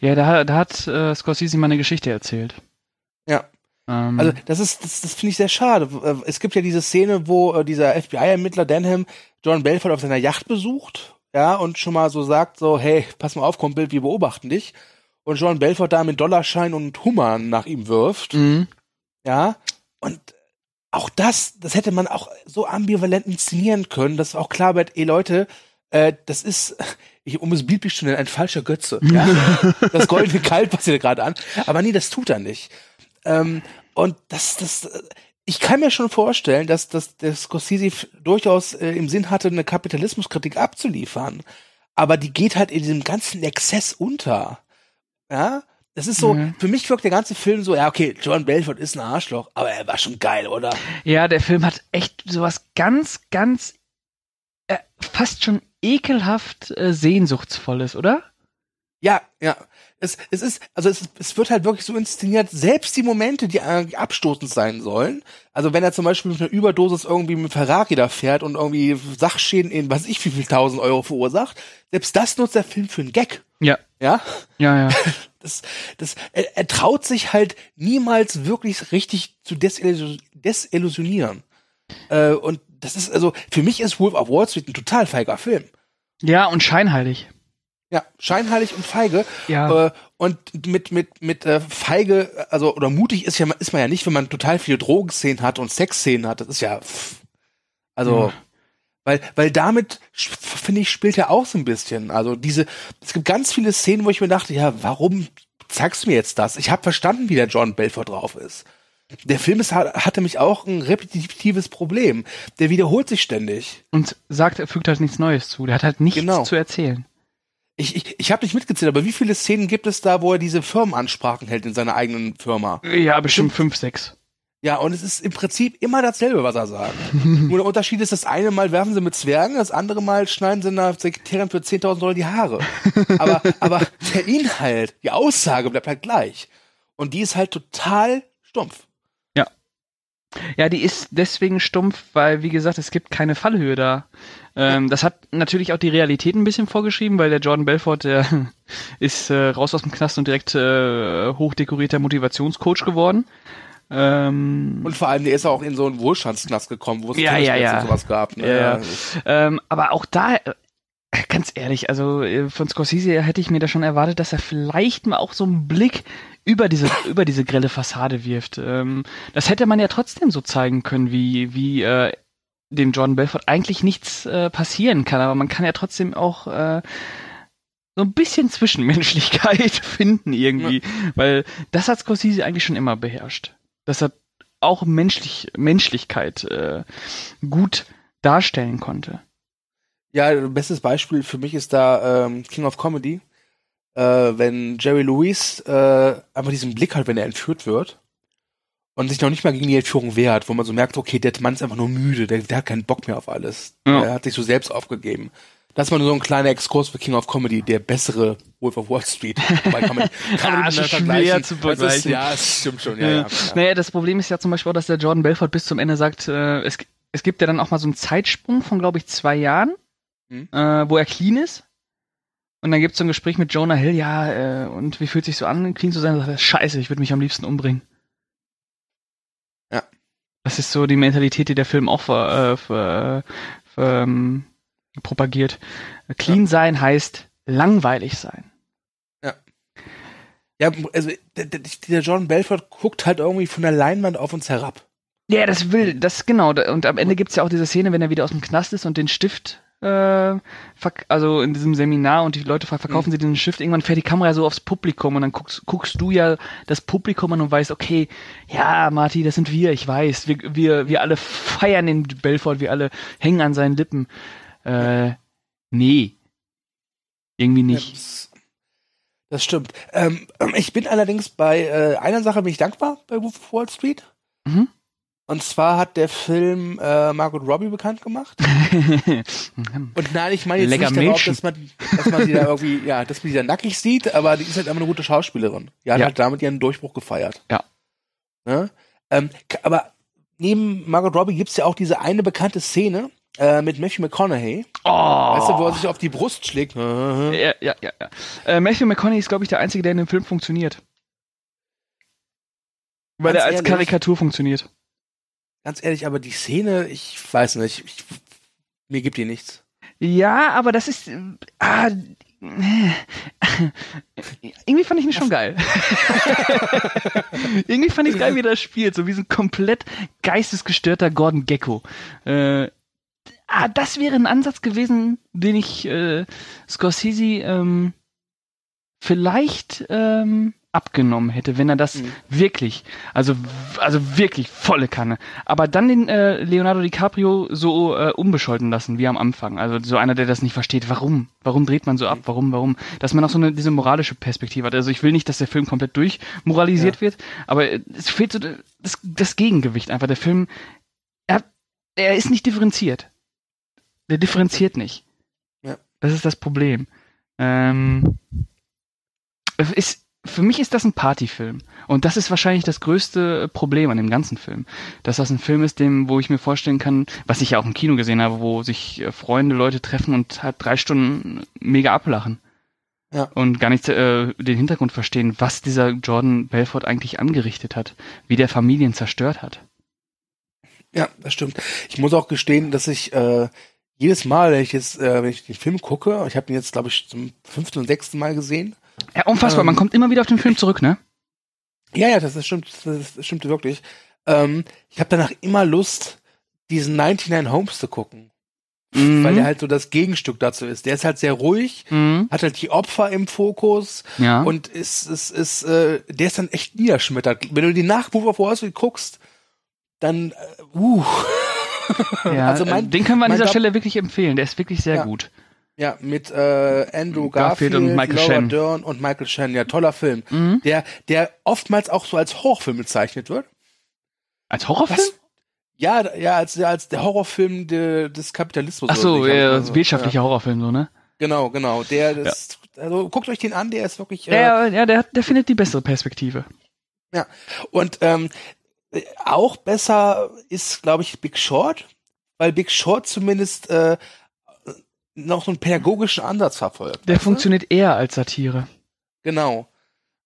Speaker 3: Ja, da, da hat äh, Scorsese mal eine Geschichte erzählt.
Speaker 2: Ja.
Speaker 3: Ähm,
Speaker 2: Also das ist, das, das finde ich sehr schade. Äh, Es gibt ja diese Szene, wo äh, dieser FBI-Ermittler Denham John Belfort auf seiner Yacht besucht, ja, und schon mal so sagt, so, hey, pass mal auf, Kumpel, wir beobachten dich. Und John Belfort da mit Dollarschein und Hummer nach ihm wirft,
Speaker 3: mhm.
Speaker 2: ja. Und auch das, das hätte man auch so ambivalent inszenieren können, dass auch klar wird, ey Leute, äh, das ist, ich, um es biblisch zu nennen, ein falscher Götze. Ja? das goldene Kalb passiert gerade an. Aber nee, das tut er nicht. Ähm, und das, das, äh, ich kann mir schon vorstellen, dass, dass der Scorsese durchaus äh, im Sinn hatte, eine Kapitalismuskritik abzuliefern. Aber die geht halt in diesem ganzen Exzess unter. Ja? Das ist so,
Speaker 3: Mhm.
Speaker 2: für mich wirkt der ganze Film so, ja, okay, John Belfort ist ein Arschloch, aber er war schon geil, oder?
Speaker 3: Ja, der Film hat echt sowas ganz, ganz äh, fast schon ekelhaft äh, sehnsuchtsvolles, oder?
Speaker 2: Ja, ja. Es, es ist, also es, es wird halt wirklich so inszeniert, selbst die Momente, die eigentlich abstoßend sein sollen. Also wenn er zum Beispiel mit einer Überdosis irgendwie mit Ferrari da fährt und irgendwie Sachschäden in was ich wie viel tausend Euro verursacht, selbst das nutzt der Film für einen Gag.
Speaker 3: Ja.
Speaker 2: Ja,
Speaker 3: Ja, ja.
Speaker 2: das, das, er, er traut sich halt niemals wirklich richtig zu desillusion- desillusionieren. Äh, und das ist, also, für mich ist Wolf of Wall Street ein total feiger Film.
Speaker 3: ja, und scheinheilig.
Speaker 2: Ja, scheinheilig und feige.
Speaker 3: Ja.
Speaker 2: Äh, und mit mit mit äh, feige, also oder mutig ist ja ist man ja nicht, wenn man total viele Drogenszenen hat und Sexszenen hat. Das ist ja, pff. also
Speaker 3: Ja.
Speaker 2: Weil weil damit finde ich spielt er auch so ein bisschen. Also diese, es gibt ganz viele Szenen, wo ich mir dachte, ja, warum zeigst du mir jetzt das? Ich habe verstanden, wie der John Belfort drauf ist. Der Film ist, hatte mich auch ein repetitives Problem. Der wiederholt sich ständig.
Speaker 3: Und sagt, er fügt halt nichts Neues zu. Der hat halt nichts
Speaker 2: Genau.
Speaker 3: zu erzählen.
Speaker 2: Ich, ich, ich habe nicht mitgezählt, aber wie viele Szenen gibt es da, wo er diese Firmenansprachen hält in seiner eigenen Firma?
Speaker 3: Ja, bestimmt fünf, sechs.
Speaker 2: Ja, und es ist im Prinzip immer dasselbe, was er sagt. Nur der Unterschied ist, das eine Mal werfen sie mit Zwergen, das andere Mal schneiden sie einer Sekretärin für 10.000 Dollar die Haare. Aber, aber der Inhalt, die Aussage bleibt halt gleich. Und die ist halt total stumpf.
Speaker 3: Ja, die ist deswegen stumpf, weil, wie gesagt, es gibt keine Fallhöhe da. Ähm, Das hat natürlich auch die Realität ein bisschen vorgeschrieben, weil der Jordan Belfort, der ist äh, raus aus dem Knast und direkt äh, hochdekorierter Motivationscoach geworden. Ähm,
Speaker 2: Und vor allem, der ist auch in so einen Wohlstandsknast gekommen, wo es
Speaker 3: Ja, ja, ja.
Speaker 2: und sowas gab. Ne?
Speaker 3: Ja, ja. ähm, aber auch da, äh, ganz ehrlich, also äh, von Scorsese hätte ich mir da schon erwartet, dass er vielleicht mal auch so einen Blick über diese über diese grelle Fassade wirft. Ähm, das hätte man ja trotzdem so zeigen können, wie wie äh, dem Jordan Belfort eigentlich nichts äh, passieren kann, aber man kann ja trotzdem auch äh, so ein bisschen Zwischenmenschlichkeit finden irgendwie, weil das hat Scorsese eigentlich schon immer beherrscht. Dass er auch menschlich Menschlichkeit äh, gut darstellen konnte.
Speaker 2: Ja, bestes Beispiel für mich ist da ähm, King of Comedy, äh, wenn Jerry Lewis äh, einfach diesen Blick hat, wenn er entführt wird und sich noch nicht mal gegen die Entführung wehrt, wo man so merkt, okay, der Mann ist einfach nur müde, der, der hat keinen Bock mehr auf alles.
Speaker 3: Ja.
Speaker 2: Er hat sich so selbst aufgegeben. Das war nur so ein kleiner Exkurs für King of Comedy, der bessere Wolf of Wall Street. Wobei kann man, kann man
Speaker 3: Ah,
Speaker 2: miteinander
Speaker 3: schwer
Speaker 2: vergleichen.
Speaker 3: zu
Speaker 2: Das ist,
Speaker 3: vergleichen.
Speaker 2: ja, stimmt schon. Ja,
Speaker 3: Ja.
Speaker 2: ja, ja.
Speaker 3: Naja, das Problem ist ja zum Beispiel auch, dass der Jordan Belfort bis zum Ende sagt, äh, es, es gibt ja dann auch mal so einen Zeitsprung von, glaube ich, zwei Jahren,
Speaker 2: Mhm.
Speaker 3: äh, wo er clean ist. Und dann gibt es so ein Gespräch mit Jonah Hill, ja, äh, und wie fühlt sich so an, clean zu sein? Und sagt er, Scheiße, ich würde mich am liebsten umbringen.
Speaker 2: Ja.
Speaker 3: Das ist so die Mentalität, die der Film auch ver, äh, ver, ver, ähm, propagiert. Clean sein heißt langweilig sein.
Speaker 2: Ja, also der, der, John Belfort guckt halt irgendwie von der Leinwand auf uns herab.
Speaker 3: Ja, das will, das genau. Und am Ende gibt's ja auch diese Szene, wenn er wieder aus dem Knast ist und den Stift, äh, also in diesem Seminar und die Leute fragen, verkaufen sie den Stift, irgendwann fährt die Kamera so aufs Publikum und dann guckst, guckst du ja das Publikum an und weißt, okay, ja, Marty, das sind wir, ich weiß. Wir, wir, wir alle feiern den Belfort, wir alle hängen an seinen Lippen. Äh, nee. Irgendwie nicht.
Speaker 2: Das, das stimmt. Ähm, ich bin allerdings bei äh, einer Sache bin ich dankbar bei Wolf of Wall Street.
Speaker 3: Mhm.
Speaker 2: Und zwar hat der Film äh, Margot Robbie bekannt gemacht. Und nein, ich meine jetzt
Speaker 3: Lecker
Speaker 2: nicht darauf, dass man, dass man sie da irgendwie, ja, dass man sie da nackig sieht, aber die ist halt einfach eine gute Schauspielerin. Die hat
Speaker 3: Ja.
Speaker 2: halt damit ihren Durchbruch gefeiert.
Speaker 3: Ja.
Speaker 2: Ne? Ähm, aber neben Margot Robbie gibt's ja auch diese eine bekannte Szene äh, mit Matthew McConaughey.
Speaker 3: Oh.
Speaker 2: Weißt du, wo er sich auf die Brust schlägt?
Speaker 3: Ja, ja, ja. ja. Äh, Matthew McConaughey ist, glaube ich, der Einzige, der in dem Film funktioniert. Weil
Speaker 2: Ganz
Speaker 3: er als
Speaker 2: ehrlich?
Speaker 3: Karikatur funktioniert.
Speaker 2: Ganz ehrlich, aber die Szene, ich weiß nicht, ich, mir gibt die nichts.
Speaker 3: Ja, aber das ist. äh, Ah, äh, irgendwie fand ich ihn schon geil. irgendwie fand ich geil, wie er das spielt. So wie so ein komplett geistesgestörter Gordon Gecko. Äh, ah, das wäre ein Ansatz gewesen, den ich äh, Scorsese ähm, vielleicht ähm, abgenommen hätte, wenn er das
Speaker 2: Mhm.
Speaker 3: wirklich, also also wirklich volle Kanne. Aber dann den äh, Leonardo DiCaprio so äh, unbescholten lassen wie am Anfang. Also so einer, der das nicht versteht. Warum? Warum dreht man so ab? Warum? Warum? Dass man auch so eine diese moralische Perspektive hat. Also ich will nicht, dass der Film komplett durchmoralisiert
Speaker 2: Ja.
Speaker 3: wird, aber äh, es fehlt so das, das Gegengewicht einfach. Der Film, er, er ist nicht differenziert. Der differenziert nicht.
Speaker 2: Ja.
Speaker 3: Das ist das Problem. Ähm, ist, für mich ist das ein Partyfilm. Und das ist wahrscheinlich das größte Problem an dem ganzen Film. Dass das ein Film ist, dem, wo ich mir vorstellen kann, was ich ja auch im Kino gesehen habe, wo sich äh, Freunde, Leute treffen und halt drei Stunden mega ablachen.
Speaker 2: Ja.
Speaker 3: Und gar nicht äh, den Hintergrund verstehen, was dieser Jordan Belfort eigentlich angerichtet hat, wie der Familien zerstört hat.
Speaker 2: Ja, das stimmt. Ich muss auch gestehen, dass ich äh, jedes Mal, wenn ich jetzt, äh, wenn ich den Film gucke, ich habe den jetzt, glaube ich, zum fünften und sechsten Mal gesehen.
Speaker 3: Ja, unfassbar,
Speaker 2: Ähm,
Speaker 3: man kommt immer wieder auf den Film zurück, ne?
Speaker 2: Ja, ja, das, das stimmt, das, das stimmt wirklich. Ähm, ich habe danach immer Lust, diesen 99 Homes zu gucken,
Speaker 3: Mhm.
Speaker 2: weil der halt so das Gegenstück dazu ist. Der ist halt sehr ruhig,
Speaker 3: mhm.
Speaker 2: hat halt die Opfer im Fokus
Speaker 3: Ja.
Speaker 2: und ist, ist, ist, äh, der ist dann echt niederschmettert. Wenn du die Nachrufe vor Wall Street guckst, dann, äh, uh,
Speaker 3: ja,
Speaker 2: also mein-
Speaker 3: äh, den können wir an
Speaker 2: mein
Speaker 3: dieser
Speaker 2: Gab-
Speaker 3: Stelle wirklich empfehlen. Der ist wirklich sehr
Speaker 2: Ja.
Speaker 3: gut.
Speaker 2: Ja, mit äh, Andrew
Speaker 3: Garfield
Speaker 2: Garfield,
Speaker 3: und Michael
Speaker 2: Laura
Speaker 3: Shannon.
Speaker 2: Dern und Michael Shannon. Ja, toller Film.
Speaker 3: Mhm.
Speaker 2: Der, der oftmals auch so als Horrorfilm bezeichnet wird.
Speaker 3: Als Horrorfilm?
Speaker 2: Was? Ja, ja, als, ja, als der Horrorfilm de, des Kapitalismus.
Speaker 3: Ach so, ja,
Speaker 2: hab-
Speaker 3: wirtschaftlicher Horrorfilm, so, ne?
Speaker 2: Ja, genau, genau. Der, das, also guckt euch den an, der ist wirklich. Äh,
Speaker 3: Der, ja, der, der findet die bessere Perspektive.
Speaker 2: Und ähm, äh, auch besser ist, glaube ich, Big Short, weil Big Short zumindest äh, noch so einen pädagogischen Ansatz verfolgt.
Speaker 3: Der
Speaker 2: du?
Speaker 3: funktioniert eher als Satire.
Speaker 2: Genau,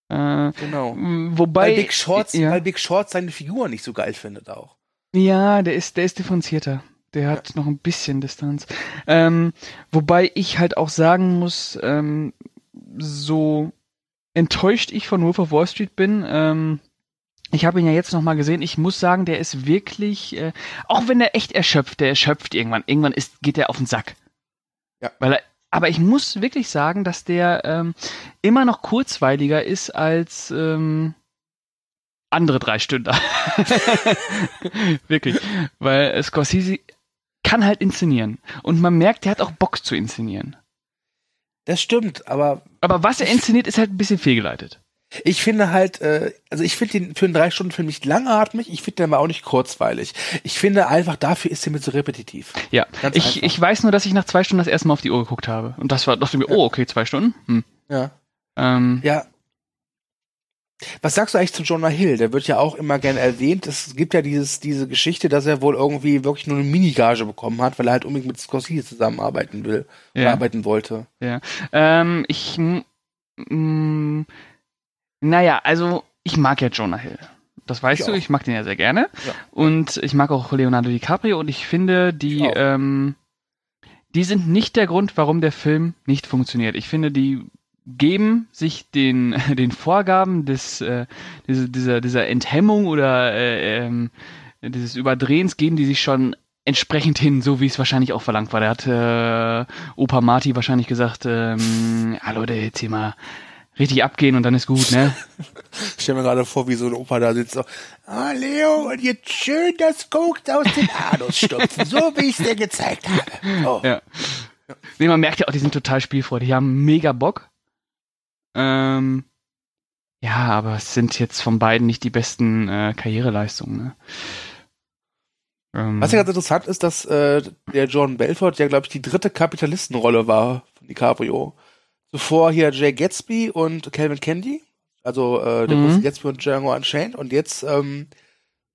Speaker 3: Äh,
Speaker 2: genau.
Speaker 3: wobei.
Speaker 2: Weil Big Short,
Speaker 3: ja,
Speaker 2: weil Big Short seine Figur nicht so geil findet auch.
Speaker 3: ja, der ist, der ist differenzierter. Der hat noch ein bisschen Distanz. Ähm, wobei ich halt auch sagen muss, ähm, so enttäuscht ich von Wolf of Wall Street bin, ähm, ich habe ihn ja jetzt noch mal gesehen. Ich muss sagen, der ist wirklich, äh, auch wenn er echt erschöpft, der erschöpft irgendwann. Irgendwann ist, geht er auf den Sack.
Speaker 2: Ja.
Speaker 3: Weil er, aber ich muss wirklich sagen, dass der ähm, immer noch kurzweiliger ist als ähm, andere drei Stünder. wirklich. Weil Scorsese kann halt inszenieren. Und man merkt, der hat auch Bock zu inszenieren.
Speaker 2: Das stimmt, aber
Speaker 3: Aber was er inszeniert, ist halt ein bisschen fehlgeleitet.
Speaker 2: Ich finde halt, äh, also ich finde den für einen drei Stunden Film nicht langatmig, ich finde den aber auch nicht kurzweilig. Ich finde einfach, dafür ist er mir zu repetitiv.
Speaker 3: Ja,
Speaker 2: Ganz
Speaker 3: ich,
Speaker 2: einfach.
Speaker 3: ich weiß nur, dass ich nach zwei Stunden das erste Mal auf die Uhr geguckt habe. Und das war, dachte mir, oh, okay, zwei Stunden. Hm.
Speaker 2: Ja.
Speaker 3: Ähm,
Speaker 2: Ja. Was sagst du eigentlich zu Jonah Hill? Der wird ja auch immer gern erwähnt. Es gibt ja dieses, diese Geschichte, dass er wohl irgendwie wirklich nur eine Minigage bekommen hat, weil er halt unbedingt mit Scorsese zusammenarbeiten will.
Speaker 3: Ja.
Speaker 2: arbeiten wollte.
Speaker 3: Ja. Ähm, ich. m- m- Naja, also ich mag ja Jonah Hill. Das weißt
Speaker 2: Ich
Speaker 3: du,
Speaker 2: auch.
Speaker 3: ich mag den ja sehr gerne.
Speaker 2: Ja.
Speaker 3: Und ich mag auch Leonardo DiCaprio und ich finde, die,
Speaker 2: Ich
Speaker 3: ähm, die sind nicht der Grund, warum der Film nicht funktioniert. Ich finde, die geben sich den, den Vorgaben des, äh, diese, dieser, dieser Enthemmung oder äh, ähm, dieses Überdrehens, geben die sich schon entsprechend hin, so wie es wahrscheinlich auch verlangt war. Da hat äh, Opa Marty wahrscheinlich gesagt, ähm, ja Leute, jetzt hier mal richtig abgehen und dann ist gut, ne?
Speaker 2: Ich stell mir gerade vor, wie so ein Opa da sitzt so, ah Leo, und jetzt schön das Koks aus den Anus stopfen, so wie ich es dir gezeigt habe. Oh.
Speaker 3: Ja. Nee, man merkt ja auch, die sind total spielfreudig, die haben mega Bock. Ähm, ja, aber es sind jetzt von beiden nicht die besten äh, Karriereleistungen, ne? Ähm,
Speaker 2: Was ja ganz interessant ist, dass äh, der John Belfort ja, glaube ich, die dritte Kapitalistenrolle war von DiCaprio. Zuvor hier Jay Gatsby und Calvin Candy, also äh, der
Speaker 3: Mhm.
Speaker 2: Gatsby und Django Unchained und jetzt ähm,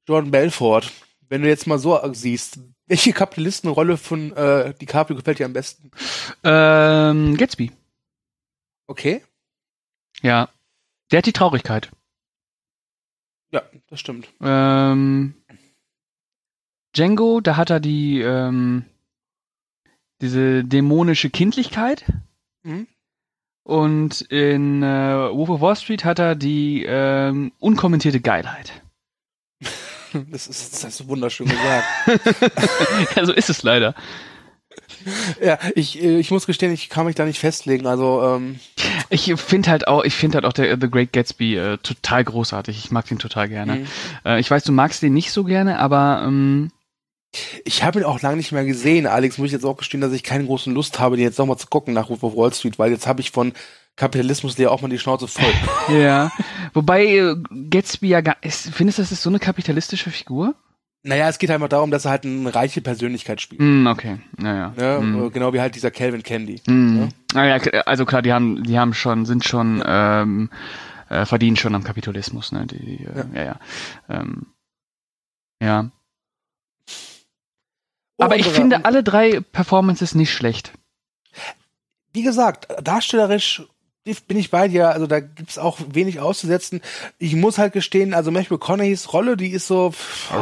Speaker 2: John Belfort, Wenn du jetzt mal so siehst, welche Kapitalistenrolle von äh, DiCaprio gefällt dir am besten?
Speaker 3: Ähm, Gatsby.
Speaker 2: Okay.
Speaker 3: Ja. Der hat die Traurigkeit.
Speaker 2: Ja, das stimmt.
Speaker 3: Ähm, Django, da hat er die, ähm, diese dämonische Kindlichkeit.
Speaker 2: Mhm.
Speaker 3: Und in äh, Wolf of Wall Street hat er die ähm, unkommentierte Geilheit.
Speaker 2: Das ist, das hast du wunderschön gesagt.
Speaker 3: ja, so ist es leider.
Speaker 2: ja, ich, äh, ich muss gestehen, ich kann mich da nicht festlegen. Also, ähm,
Speaker 3: Ich finde halt auch, ich finde halt auch der The Great Gatsby äh, total großartig. Ich mag den total gerne.
Speaker 2: Mhm.
Speaker 3: Äh, ich weiß, du magst den nicht so gerne, aber ähm,
Speaker 2: ich habe ihn auch lange nicht mehr gesehen. Alex, muss ich jetzt auch gestehen, dass ich keine großen Lust habe, den jetzt nochmal zu gucken nach Wolf of Wall Street, weil jetzt habe ich von Kapitalismus leer auch mal die Schnauze voll.
Speaker 3: ja. Wobei äh, Gatsby ja gar, ist, findest du, das ist so eine kapitalistische Figur?
Speaker 2: naja, es geht einfach darum, dass er halt eine reiche Persönlichkeit spielt.
Speaker 3: Hm, okay. Naja. Hm.
Speaker 2: Äh, Genau wie halt dieser Calvin Candy.
Speaker 3: Ah, ja, k- also klar, die haben, die haben schon, sind schon, ähm, äh, verdienen schon am Kapitalismus, ne? Die, äh, ja, ja. Ähm, ja. Aber ich finde alle drei Performances nicht schlecht.
Speaker 2: wie gesagt, darstellerisch bin ich bei dir, also da gibt's auch wenig auszusetzen. Ich muss halt gestehen, also Matthew McConaughey's Rolle, die ist so, pff,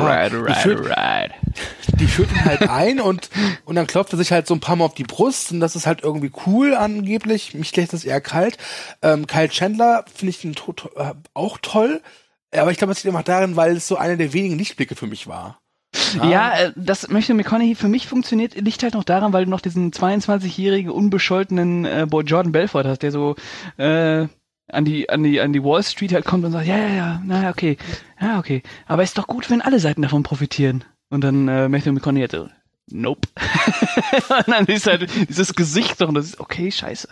Speaker 2: die, führt,
Speaker 3: alright.
Speaker 2: die führt ihn halt ein und, und dann klopft er sich halt so ein paar Mal auf die Brust und das ist halt irgendwie cool angeblich. Mich lässt das eher kalt. Ähm, Kyle Chandler finde ich den to äh, auch toll, aber ich glaube, es liegt einfach darin, weil es so einer der wenigen Lichtblicke für mich war.
Speaker 3: Ja, äh, das Matthew McConaughey für mich funktioniert, liegt halt noch daran, weil du noch diesen 22-jährigen unbescholtenen äh, Boy Jordan Belfort hast, der so äh, an die an die an die Wall Street halt kommt und sagt, ja ja ja, na okay, ja okay, aber ist doch gut, wenn alle Seiten davon profitieren. Und dann äh, Matthew McConaughey hat so, nope. und dann ist halt dieses Gesicht doch und das ist okay, scheiße.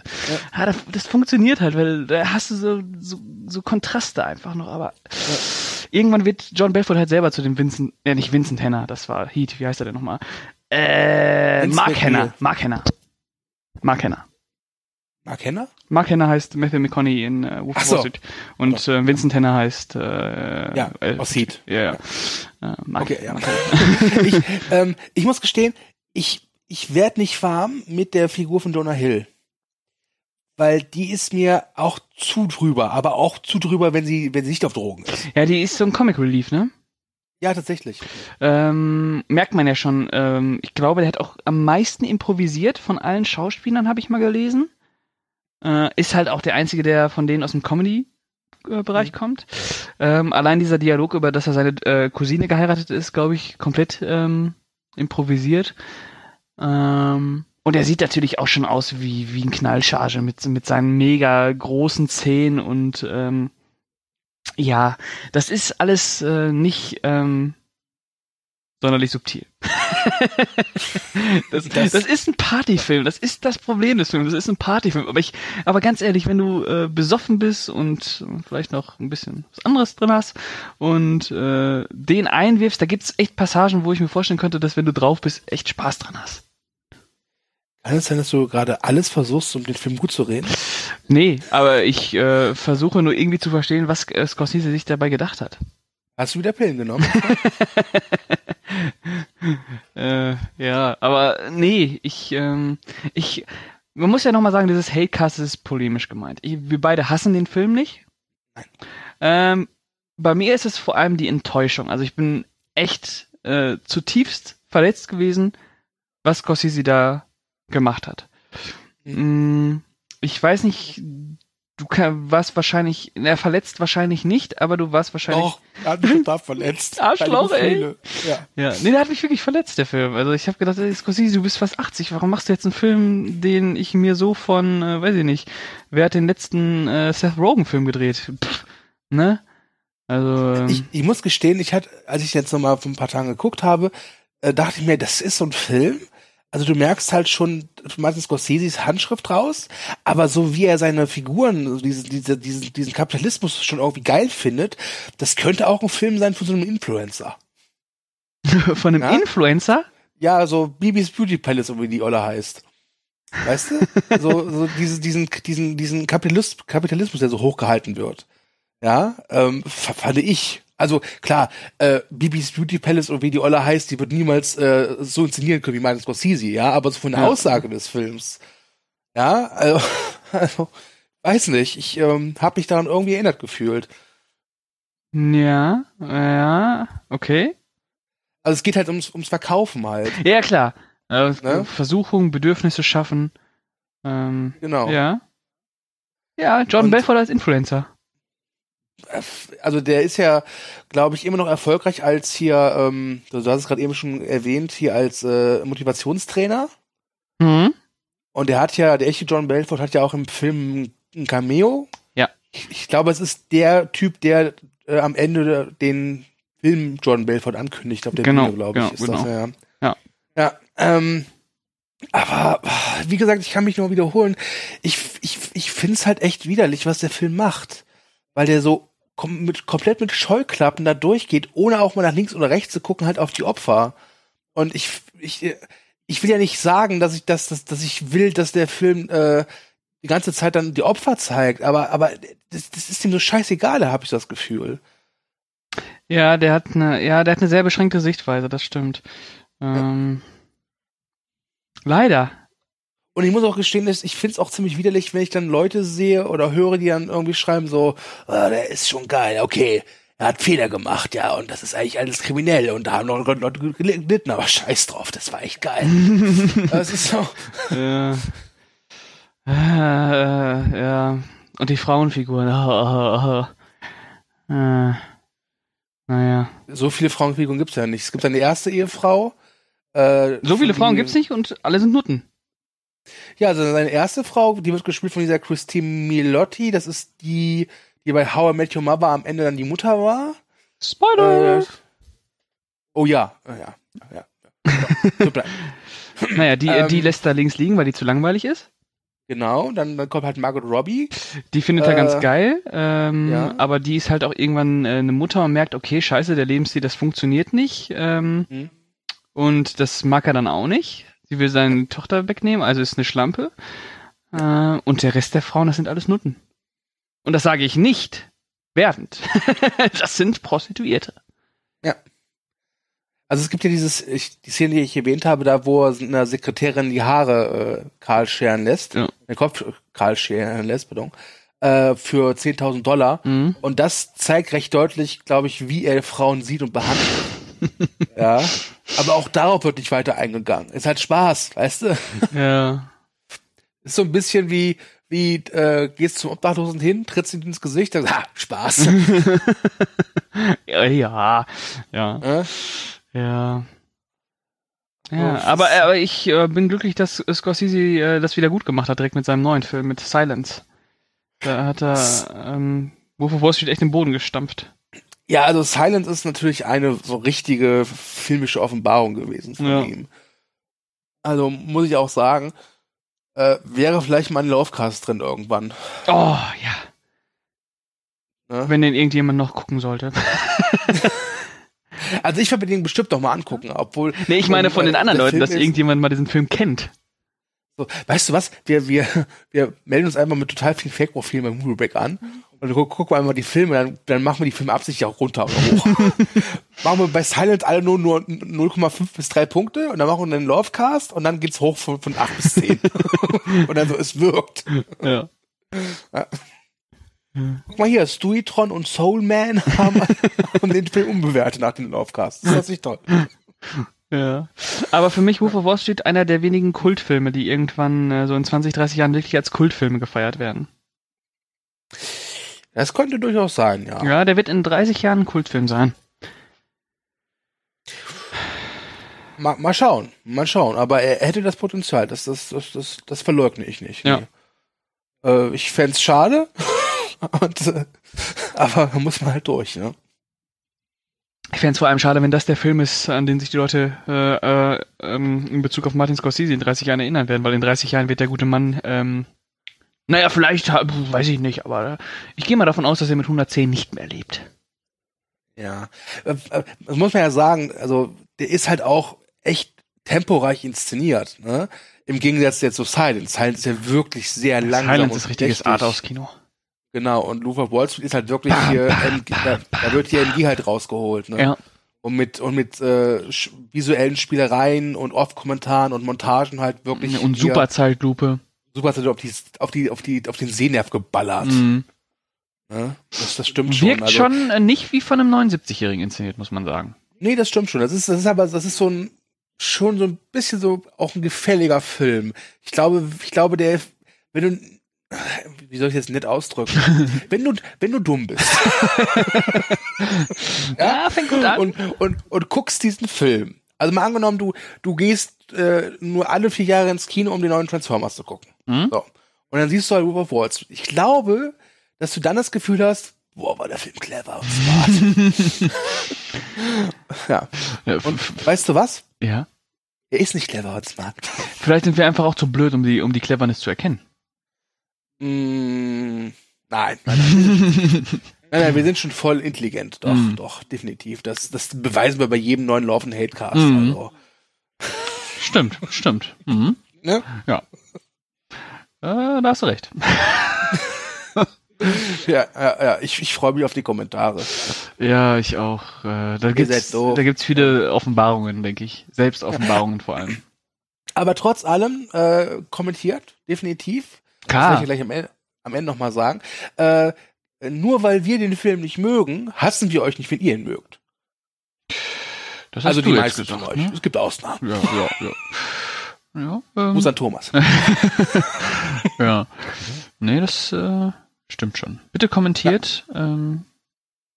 Speaker 3: Ja, das, das funktioniert halt, weil da hast du so so, so Kontraste einfach noch, aber irgendwann wird John Belfort halt selber zu dem Vincent, äh, nicht Vincent Henner, das war Heat, wie heißt er denn nochmal? Äh,
Speaker 2: Vince
Speaker 3: Mark
Speaker 2: McNeil.
Speaker 3: Henner, Mark Henner. Mark Henner.
Speaker 2: Mark Henner?
Speaker 3: Mark Henner heißt Matthew McConaughey in äh, Wolf
Speaker 2: so.
Speaker 3: Und äh, Vincent Henner heißt äh,
Speaker 2: Ja,
Speaker 3: äh,
Speaker 2: aus Heat.
Speaker 3: Ja, ja. Äh, Mark,
Speaker 2: Okay, ja. Ich, ähm, ich muss gestehen, ich, ich werde nicht warm mit der Figur von Jonah Hill. Weil die ist mir auch zu drüber, aber auch zu drüber, wenn sie, wenn sie nicht auf Drogen ist.
Speaker 3: Ja, die ist so ein Comic Relief, ne?
Speaker 2: Ja, tatsächlich.
Speaker 3: Ähm, merkt man ja schon. Ähm, ich glaube, der hat auch am meisten improvisiert von allen Schauspielern, habe ich mal gelesen. Äh, ist halt auch der einzige, der von denen aus dem Comedy-Bereich kommt. Ähm, allein dieser Dialog über, dass er seine äh, Cousine geheiratet ist, glaube ich, komplett ähm, improvisiert. Ähm, und er sieht natürlich auch schon aus wie, wie ein Knallcharge mit, mit seinen mega großen Zähnen und ähm, ja, das ist alles äh, nicht ähm, sonderlich subtil. das, das,
Speaker 2: Das-
Speaker 3: ist ein Partyfilm. Das ist das Problem des Films. Das ist ein Partyfilm. Aber ich, aber ganz ehrlich, wenn du äh, besoffen bist und vielleicht noch ein bisschen was anderes drin hast und äh, den einwirfst, da gibt's echt Passagen, wo ich mir vorstellen könnte, dass wenn du drauf bist, echt Spaß dran hast.
Speaker 2: Kann es sein, dass du gerade alles versuchst, um den Film gut zu reden?
Speaker 3: Nee, aber ich äh, versuche nur irgendwie zu verstehen, was äh, Scorsese sich dabei gedacht hat.
Speaker 2: Hast du wieder Pillen genommen?
Speaker 3: Äh, ja, aber nee, ich, ähm, ich, man muss ja nochmal sagen, dieses Hatecast ist polemisch gemeint. Ich, wir beide hassen den Film nicht.
Speaker 2: Nein.
Speaker 3: Ähm, bei mir ist es vor allem die Enttäuschung. Also ich bin echt äh, zutiefst verletzt gewesen, was Scorsese da gemacht hat. Mm, Ich weiß nicht, du kann, warst wahrscheinlich, er verletzt wahrscheinlich nicht, aber du warst wahrscheinlich
Speaker 2: Doch, er hat mich total verletzt.
Speaker 3: Arschloch, ey.
Speaker 2: Ja.
Speaker 3: Ja, nee, der hat mich wirklich verletzt, der Film. Also ich habe gedacht, ey, Scorsese, du bist fast 80, warum machst du jetzt einen Film, den ich mir so von, äh, weiß ich nicht, wer hat den letzten äh, Seth Rogen-Film gedreht? Pff, ne? Also, ähm,
Speaker 2: Ich, ich muss gestehen, ich hatte, als ich jetzt nochmal vor ein paar Tagen geguckt habe, äh, dachte ich mir, das ist so ein Film. Also du merkst halt schon meistens Scorseses Handschrift raus, aber so wie er seine Figuren, so diese, diese, diesen, diesen Kapitalismus schon irgendwie geil findet, das könnte auch ein Film sein von so einem Influencer.
Speaker 3: von einem
Speaker 2: Ja?
Speaker 3: Influencer?
Speaker 2: Ja, so Bibis Beauty Palace, so wie die Olle heißt. Weißt du? so, so diese, diesen, diesen, diesen Kapitalis Kapitalismus, der so hochgehalten wird. Ja, ähm, fand ich. Also klar, äh, Bibis Beauty Palace oder wie die Olle heißt, die wird niemals äh, so inszenieren können wie Martin Scorsese, ja, aber so von der
Speaker 3: Ja.
Speaker 2: Aussage des Films, ja, also, also weiß nicht, ich ähm, habe mich daran irgendwie erinnert gefühlt.
Speaker 3: Ja, ja, okay.
Speaker 2: Also es geht halt ums, ums Verkaufen halt,
Speaker 3: Ja, klar. Äh,
Speaker 2: Ne?
Speaker 3: Versuchung, Bedürfnisse schaffen. Ähm,
Speaker 2: genau.
Speaker 3: Ja. Ja, John
Speaker 2: Und-
Speaker 3: Belfort als Influencer.
Speaker 2: Also der ist ja, glaube ich, immer noch erfolgreich als hier, ähm, du hast es gerade eben schon erwähnt, hier als äh, Motivationstrainer.
Speaker 3: Mhm.
Speaker 2: Und der hat ja, der echte John Belfort hat ja auch im Film ein Cameo.
Speaker 3: Ja.
Speaker 2: Ich, ich glaube, es ist der Typ, der äh, am Ende den Film John Belfort ankündigt auf der
Speaker 3: Genau,
Speaker 2: Bühne, glaube
Speaker 3: genau,
Speaker 2: ich. Ist das,
Speaker 3: genau.
Speaker 2: ja.
Speaker 3: Ja.
Speaker 2: Ja, ähm, aber wie gesagt, ich kann mich nur wiederholen. Ich, ich, ich finde es halt echt widerlich, was der Film macht. Weil der so kom mit, komplett mit Scheuklappen da durchgeht, ohne auch mal nach links oder rechts zu gucken, halt auf die Opfer. Und ich, ich, ich will ja nicht sagen, dass ich, dass, dass, dass ich will, dass der Film äh, die ganze Zeit dann die Opfer zeigt, aber, aber das, das ist ihm so scheißegal, da habe ich das Gefühl.
Speaker 3: Ja, der hat eine, ja, der hat eine sehr beschränkte Sichtweise, das stimmt. Ähm, Leider.
Speaker 2: Und ich muss auch gestehen, dass ich finde es auch ziemlich widerlich, wenn ich dann Leute sehe oder höre, die dann irgendwie schreiben so, ah, der ist schon geil, okay, er hat Fehler gemacht, ja, und das ist eigentlich alles kriminell und da haben noch Leute gelitten, aber scheiß drauf, das war echt geil. das ist so,
Speaker 3: Ja. Äh, ja. Und die Frauenfiguren. Oh, oh, oh. Äh, naja.
Speaker 2: so viele Frauenfiguren gibt's ja nicht. Es gibt eine erste Ehefrau. Äh,
Speaker 3: So viele Frauen gibt's nicht und alle sind Nutten.
Speaker 2: Ja, also seine erste Frau, die wird gespielt von dieser Christine Milotti, das ist die, die bei How I Met Your Mother am Ende dann die Mutter war.
Speaker 3: Spoiler!
Speaker 2: Äh, oh ja, ja, ja. ja. So,
Speaker 3: naja, die,
Speaker 2: ähm,
Speaker 3: die lässt da links liegen, weil die zu langweilig ist.
Speaker 2: Genau, dann, dann kommt halt Margot Robbie.
Speaker 3: Die findet er
Speaker 2: Äh,
Speaker 3: ganz geil, ähm,
Speaker 2: ja.
Speaker 3: aber die ist halt auch irgendwann äh, eine Mutter und merkt, okay, scheiße, der Lebensstil, das funktioniert nicht. Ähm,
Speaker 2: Mhm.
Speaker 3: Und das mag er dann auch nicht. Sie will seine Tochter wegnehmen, also ist eine Schlampe. Äh, und der Rest der Frauen, das sind alles Nutten. Und das sage ich nicht wertend. das sind Prostituierte.
Speaker 2: Also es gibt ja dieses, ich, die Szene, die ich erwähnt habe, da wo er einer Sekretärin die Haare äh, kahl scheren lässt,
Speaker 3: Ja.
Speaker 2: den Kopf kahl scheren lässt, pardon, äh, für 10.000 Dollar.
Speaker 3: Mhm.
Speaker 2: Und das zeigt recht deutlich, glaube ich, wie er Frauen sieht und behandelt. ja. Aber auch darauf wird nicht weiter eingegangen. Ist halt Spaß, weißt du?
Speaker 3: Ja.
Speaker 2: Ist so ein bisschen wie, wie, äh, gehst zum Obdachlosen hin, trittst ihm ins Gesicht, sagst, ha, Spaß.
Speaker 3: ja. Ja. Ja.
Speaker 2: äh?
Speaker 3: Ja.
Speaker 2: Oh,
Speaker 3: Ja,
Speaker 2: das
Speaker 3: aber, aber ich äh, bin glücklich, dass Scorsese äh, das wieder gut gemacht hat, direkt mit seinem neuen Film, mit Silence. Da hat er ähm, Wolf of Wall Street echt den Boden gestampft.
Speaker 2: Ja, also Silence ist natürlich eine so richtige filmische Offenbarung gewesen von
Speaker 3: Ja.
Speaker 2: ihm. Also muss ich auch sagen, äh, wäre vielleicht mal ein Lovecast drin irgendwann.
Speaker 3: Oh, ja.
Speaker 2: Ne?
Speaker 3: Wenn den irgendjemand noch gucken sollte.
Speaker 2: Also ich werde mir den bestimmt noch mal angucken, obwohl.
Speaker 3: Nee, ich meine von den anderen
Speaker 2: der
Speaker 3: Leuten,
Speaker 2: Film
Speaker 3: dass irgendjemand mal diesen Film kennt.
Speaker 2: So, weißt du was? Wir, wir, wir melden uns einfach mit total vielen Fake-Profilen beim Movieback an und gu gucken wir einmal die Filme, dann, dann machen wir die Filme absichtlich auch runter oder hoch. machen wir bei Silence alle nur, nur 0,5 bis 3 Punkte und dann machen wir einen Lovecast und dann geht's hoch von, von 8 bis 10. und dann so, es wirkt.
Speaker 3: Ja.
Speaker 2: Guck mal hier, Stuitron und Soul Man haben, haben den Film unbewertet nach den Lovecast. Ist das nicht toll?
Speaker 3: Ja. Aber für mich Wolf of Wall Street einer der wenigen Kultfilme, die irgendwann äh, so in 20, 30 Jahren wirklich als Kultfilme gefeiert werden.
Speaker 2: Das könnte durchaus sein, ja.
Speaker 3: Ja, der wird in 30 Jahren ein Kultfilm sein.
Speaker 2: Mal, mal schauen, mal schauen. Aber er, er hätte das Potenzial, das, das, das, das, das verleugne ich nicht.
Speaker 3: Ja.
Speaker 2: Nee. Äh, ich fänd's schade, und, äh, aber da muss man halt durch, ne?
Speaker 3: Ich fände es vor allem schade, wenn das der Film ist, an den sich die Leute äh, äh, ähm, in Bezug auf Martin Scorsese in 30 Jahren erinnern werden, weil in 30 Jahren wird der gute Mann, ähm, naja, vielleicht, weiß ich nicht, aber äh, ich gehe mal davon aus, dass er mit 110 nicht mehr lebt.
Speaker 2: Ja. Äh, äh, Das muss man ja sagen, also der ist halt auch echt temporeich inszeniert, ne? Im Gegensatz jetzt zu Silence. Silence ist ja wirklich sehr langsam.
Speaker 3: Silence ist richtiges
Speaker 2: bedächtig.
Speaker 3: Arthouse-Kino.
Speaker 2: Genau, und Luther of Wall Street ist halt wirklich hier, MG, da, da wird hier MG halt rausgeholt, ne?
Speaker 3: Ja.
Speaker 2: Und mit, und mit äh, visuellen Spielereien und Off-Kommentaren und Montagen halt wirklich
Speaker 3: Und super Zeitlupe.
Speaker 2: Super auf die, auf die, auf die, auf den Sehnerv geballert.
Speaker 3: Mhm.
Speaker 2: Ne? Das, das stimmt schon.
Speaker 3: Wirkt
Speaker 2: Also,
Speaker 3: schon äh, nicht wie von einem 79-Jährigen inszeniert, muss man sagen.
Speaker 2: Nee, das stimmt schon. Das ist, das ist aber, das ist so ein, schon so ein bisschen so auch ein gefälliger Film. Ich glaube, ich glaube, der, wenn du, wie soll ich das nett ausdrücken? wenn du, wenn du dumm bist
Speaker 3: Ja, fängt gut an.
Speaker 2: und, und, und guckst diesen Film. Also mal angenommen, du, du gehst äh, nur alle vier Jahre ins Kino, um den neuen Transformers zu gucken.
Speaker 3: Mhm.
Speaker 2: So. Und dann siehst du halt Wolf of Wall Street. Ich glaube, dass du dann das Gefühl hast, boah, war der Film clever und smart. ja.
Speaker 3: Ja,
Speaker 2: Und weißt du was?
Speaker 3: ja.
Speaker 2: Er ist nicht clever und smart.
Speaker 3: Vielleicht sind wir einfach auch zu blöd, um die, um die Cleverness zu erkennen.
Speaker 2: Mm, nein, nein, nein. nein, nein, wir sind schon voll intelligent. Doch,
Speaker 3: Mhm.
Speaker 2: doch, definitiv. Das, das beweisen wir bei jedem neuen Love and Hate Cast.
Speaker 3: Mhm.
Speaker 2: Also,
Speaker 3: Stimmt, stimmt. Mhm.
Speaker 2: ne?
Speaker 3: Ja. Äh, da hast du recht.
Speaker 2: Ja, ja, ja. Ich, ich freue mich auf die Kommentare.
Speaker 3: Ja, ich auch. Äh, da gibt's,
Speaker 2: doof.
Speaker 3: da gibt's viele Offenbarungen, denke ich. Selbstoffenbarungen vor allem.
Speaker 2: Aber trotz allem äh, kommentiert, definitiv.
Speaker 3: Klar.
Speaker 2: Das werde ich gleich am Ende, am Ende nochmal sagen. Äh, nur weil wir den Film nicht mögen, hassen wir euch nicht, wenn ihr ihn mögt.
Speaker 3: Das
Speaker 2: Also die meisten von
Speaker 3: gesagt,
Speaker 2: euch.
Speaker 3: Ne?
Speaker 2: Es gibt Ausnahmen.
Speaker 3: Ja, ja, ja. Ja, ähm,
Speaker 2: Muss an Thomas.
Speaker 3: ja. Nee, das äh, stimmt schon. Bitte kommentiert. Ähm,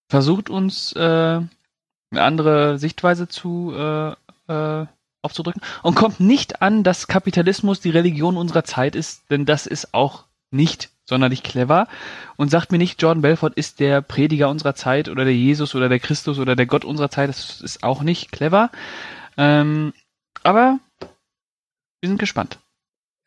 Speaker 3: versucht uns äh, eine andere Sichtweise zu äh, äh, aufzudrücken. Und kommt nicht an, dass Kapitalismus die Religion unserer Zeit ist, denn das ist auch nicht sonderlich clever. Und sagt mir nicht, Jordan Belfort ist der Prediger unserer Zeit oder der Jesus oder der Christus oder der Gott unserer Zeit. Das ist auch nicht clever. Ähm, aber wir sind gespannt.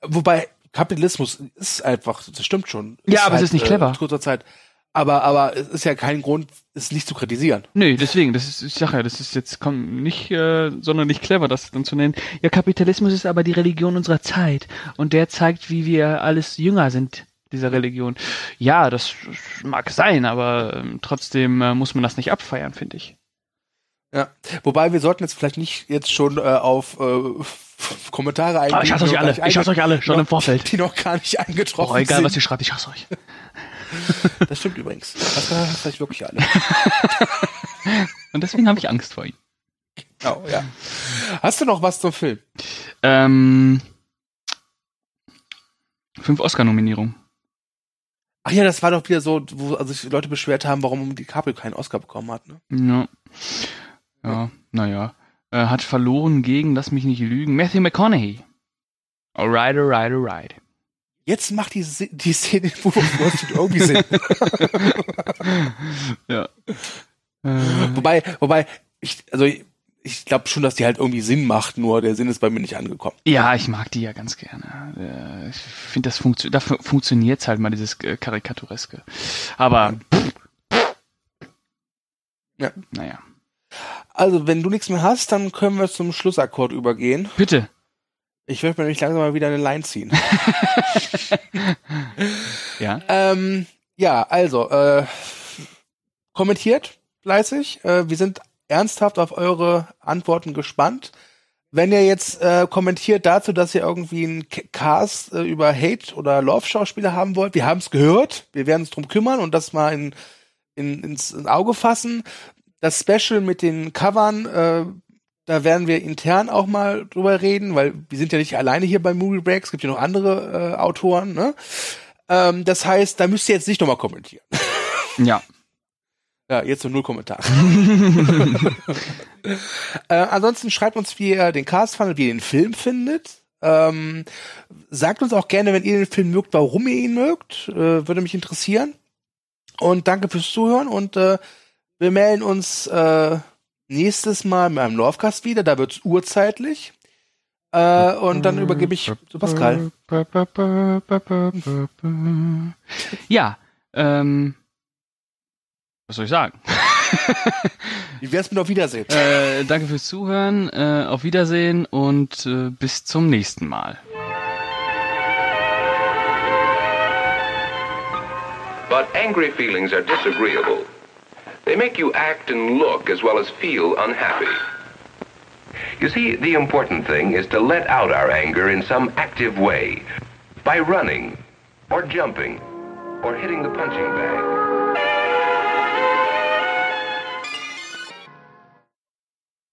Speaker 2: Wobei Kapitalismus ist einfach, das stimmt schon.
Speaker 3: Ja, aber es ist nicht clever.
Speaker 2: Äh, kurzer Zeit. Aber, aber es ist ja kein Grund, es nicht zu kritisieren.
Speaker 3: Nee, deswegen, das ist, ich sag ja, das ist jetzt komm, nicht äh, sonderlich clever, das dann zu nennen. Ja, Kapitalismus ist aber die Religion unserer Zeit und der zeigt, wie wir alles jünger sind, dieser Religion. Ja, das mag sein, aber ähm, trotzdem äh, muss man das nicht abfeiern, finde ich.
Speaker 2: Ja. Wobei wir sollten jetzt vielleicht nicht jetzt schon äh, auf äh, Kommentare eingehen.
Speaker 3: Ah, ich hasse
Speaker 2: die
Speaker 3: euch alle, ich hasse euch alle, schon
Speaker 2: noch-
Speaker 3: im Vorfeld.
Speaker 2: Die noch gar nicht eingetroffen
Speaker 3: Oh, egal,
Speaker 2: sind.
Speaker 3: was ihr schreibt, ich hasse euch.
Speaker 2: Das stimmt übrigens. Das hast vielleicht wirklich alle.
Speaker 3: Und deswegen habe ich Angst vor ihm.
Speaker 2: Genau, ja. Hast du noch was zum Film?
Speaker 3: Ähm, fünf Oscar-Nominierungen.
Speaker 2: Ach ja, das war doch wieder so, wo also sich Leute beschwert haben, warum DiCaprio keinen Oscar bekommen hat. Ne?
Speaker 3: Ja. Ja, naja. Äh, hat verloren gegen, lass mich nicht lügen, Matthew McConaughey. Alright, alright, alright.
Speaker 2: Jetzt macht die, die Szene, wo du irgendwie Sinn.
Speaker 3: Ja. Äh,
Speaker 2: wobei, wobei, ich, also ich, glaube schon, dass die halt irgendwie Sinn macht, nur der Sinn ist bei mir nicht angekommen.
Speaker 3: ja, ich mag die ja ganz gerne. Äh, ich finde, das funktio dafür funktioniert's halt mal, dieses äh, Karikatureske. Aber,
Speaker 2: Ja.
Speaker 3: naja.
Speaker 2: Also, wenn du nichts mehr hast, dann können wir zum Schlussakkord übergehen.
Speaker 3: Bitte.
Speaker 2: Ich werde mir nämlich langsam mal wieder eine Line ziehen.
Speaker 3: Ja.
Speaker 2: ähm, ja, also, äh, kommentiert fleißig. Äh, wir sind ernsthaft auf eure Antworten gespannt. Wenn ihr jetzt äh, kommentiert dazu, dass ihr irgendwie einen Cast äh, über Hate- oder Love-Schauspieler haben wollt, wir haben es gehört. Wir werden uns drum kümmern und das mal in, in, ins, ins Auge fassen. Das Special mit den Covern, äh, da werden wir intern auch mal drüber reden, weil wir sind ja nicht alleine hier bei Movie Breaks, es gibt ja noch andere äh, Autoren. Ne? Ähm, das heißt, da müsst ihr jetzt nicht nochmal kommentieren.
Speaker 3: Ja.
Speaker 2: Ja, jetzt nur null Kommentare. äh, ansonsten schreibt uns, wie ihr den Cast fandet, wie ihr den Film findet. Ähm, sagt uns auch gerne, wenn ihr den Film mögt, warum ihr ihn mögt. Äh, würde mich interessieren. Und danke fürs Zuhören und äh, wir melden uns äh, nächstes Mal mit einem Lovecast wieder. Da wird's urzeitlich. Äh, und dann übergebe ich zu Pascal.
Speaker 3: Ja, ähm, was soll ich sagen?
Speaker 2: Wie wär's mit auf Wiedersehen?
Speaker 3: Äh, danke fürs Zuhören, äh, auf Wiedersehen und äh, bis zum nächsten Mal.
Speaker 1: But angry feelings are disagreeable. They make you act and look as well as feel unhappy. You see, the important thing is to let out our anger in some active way by running, or jumping, or hitting the punching bag.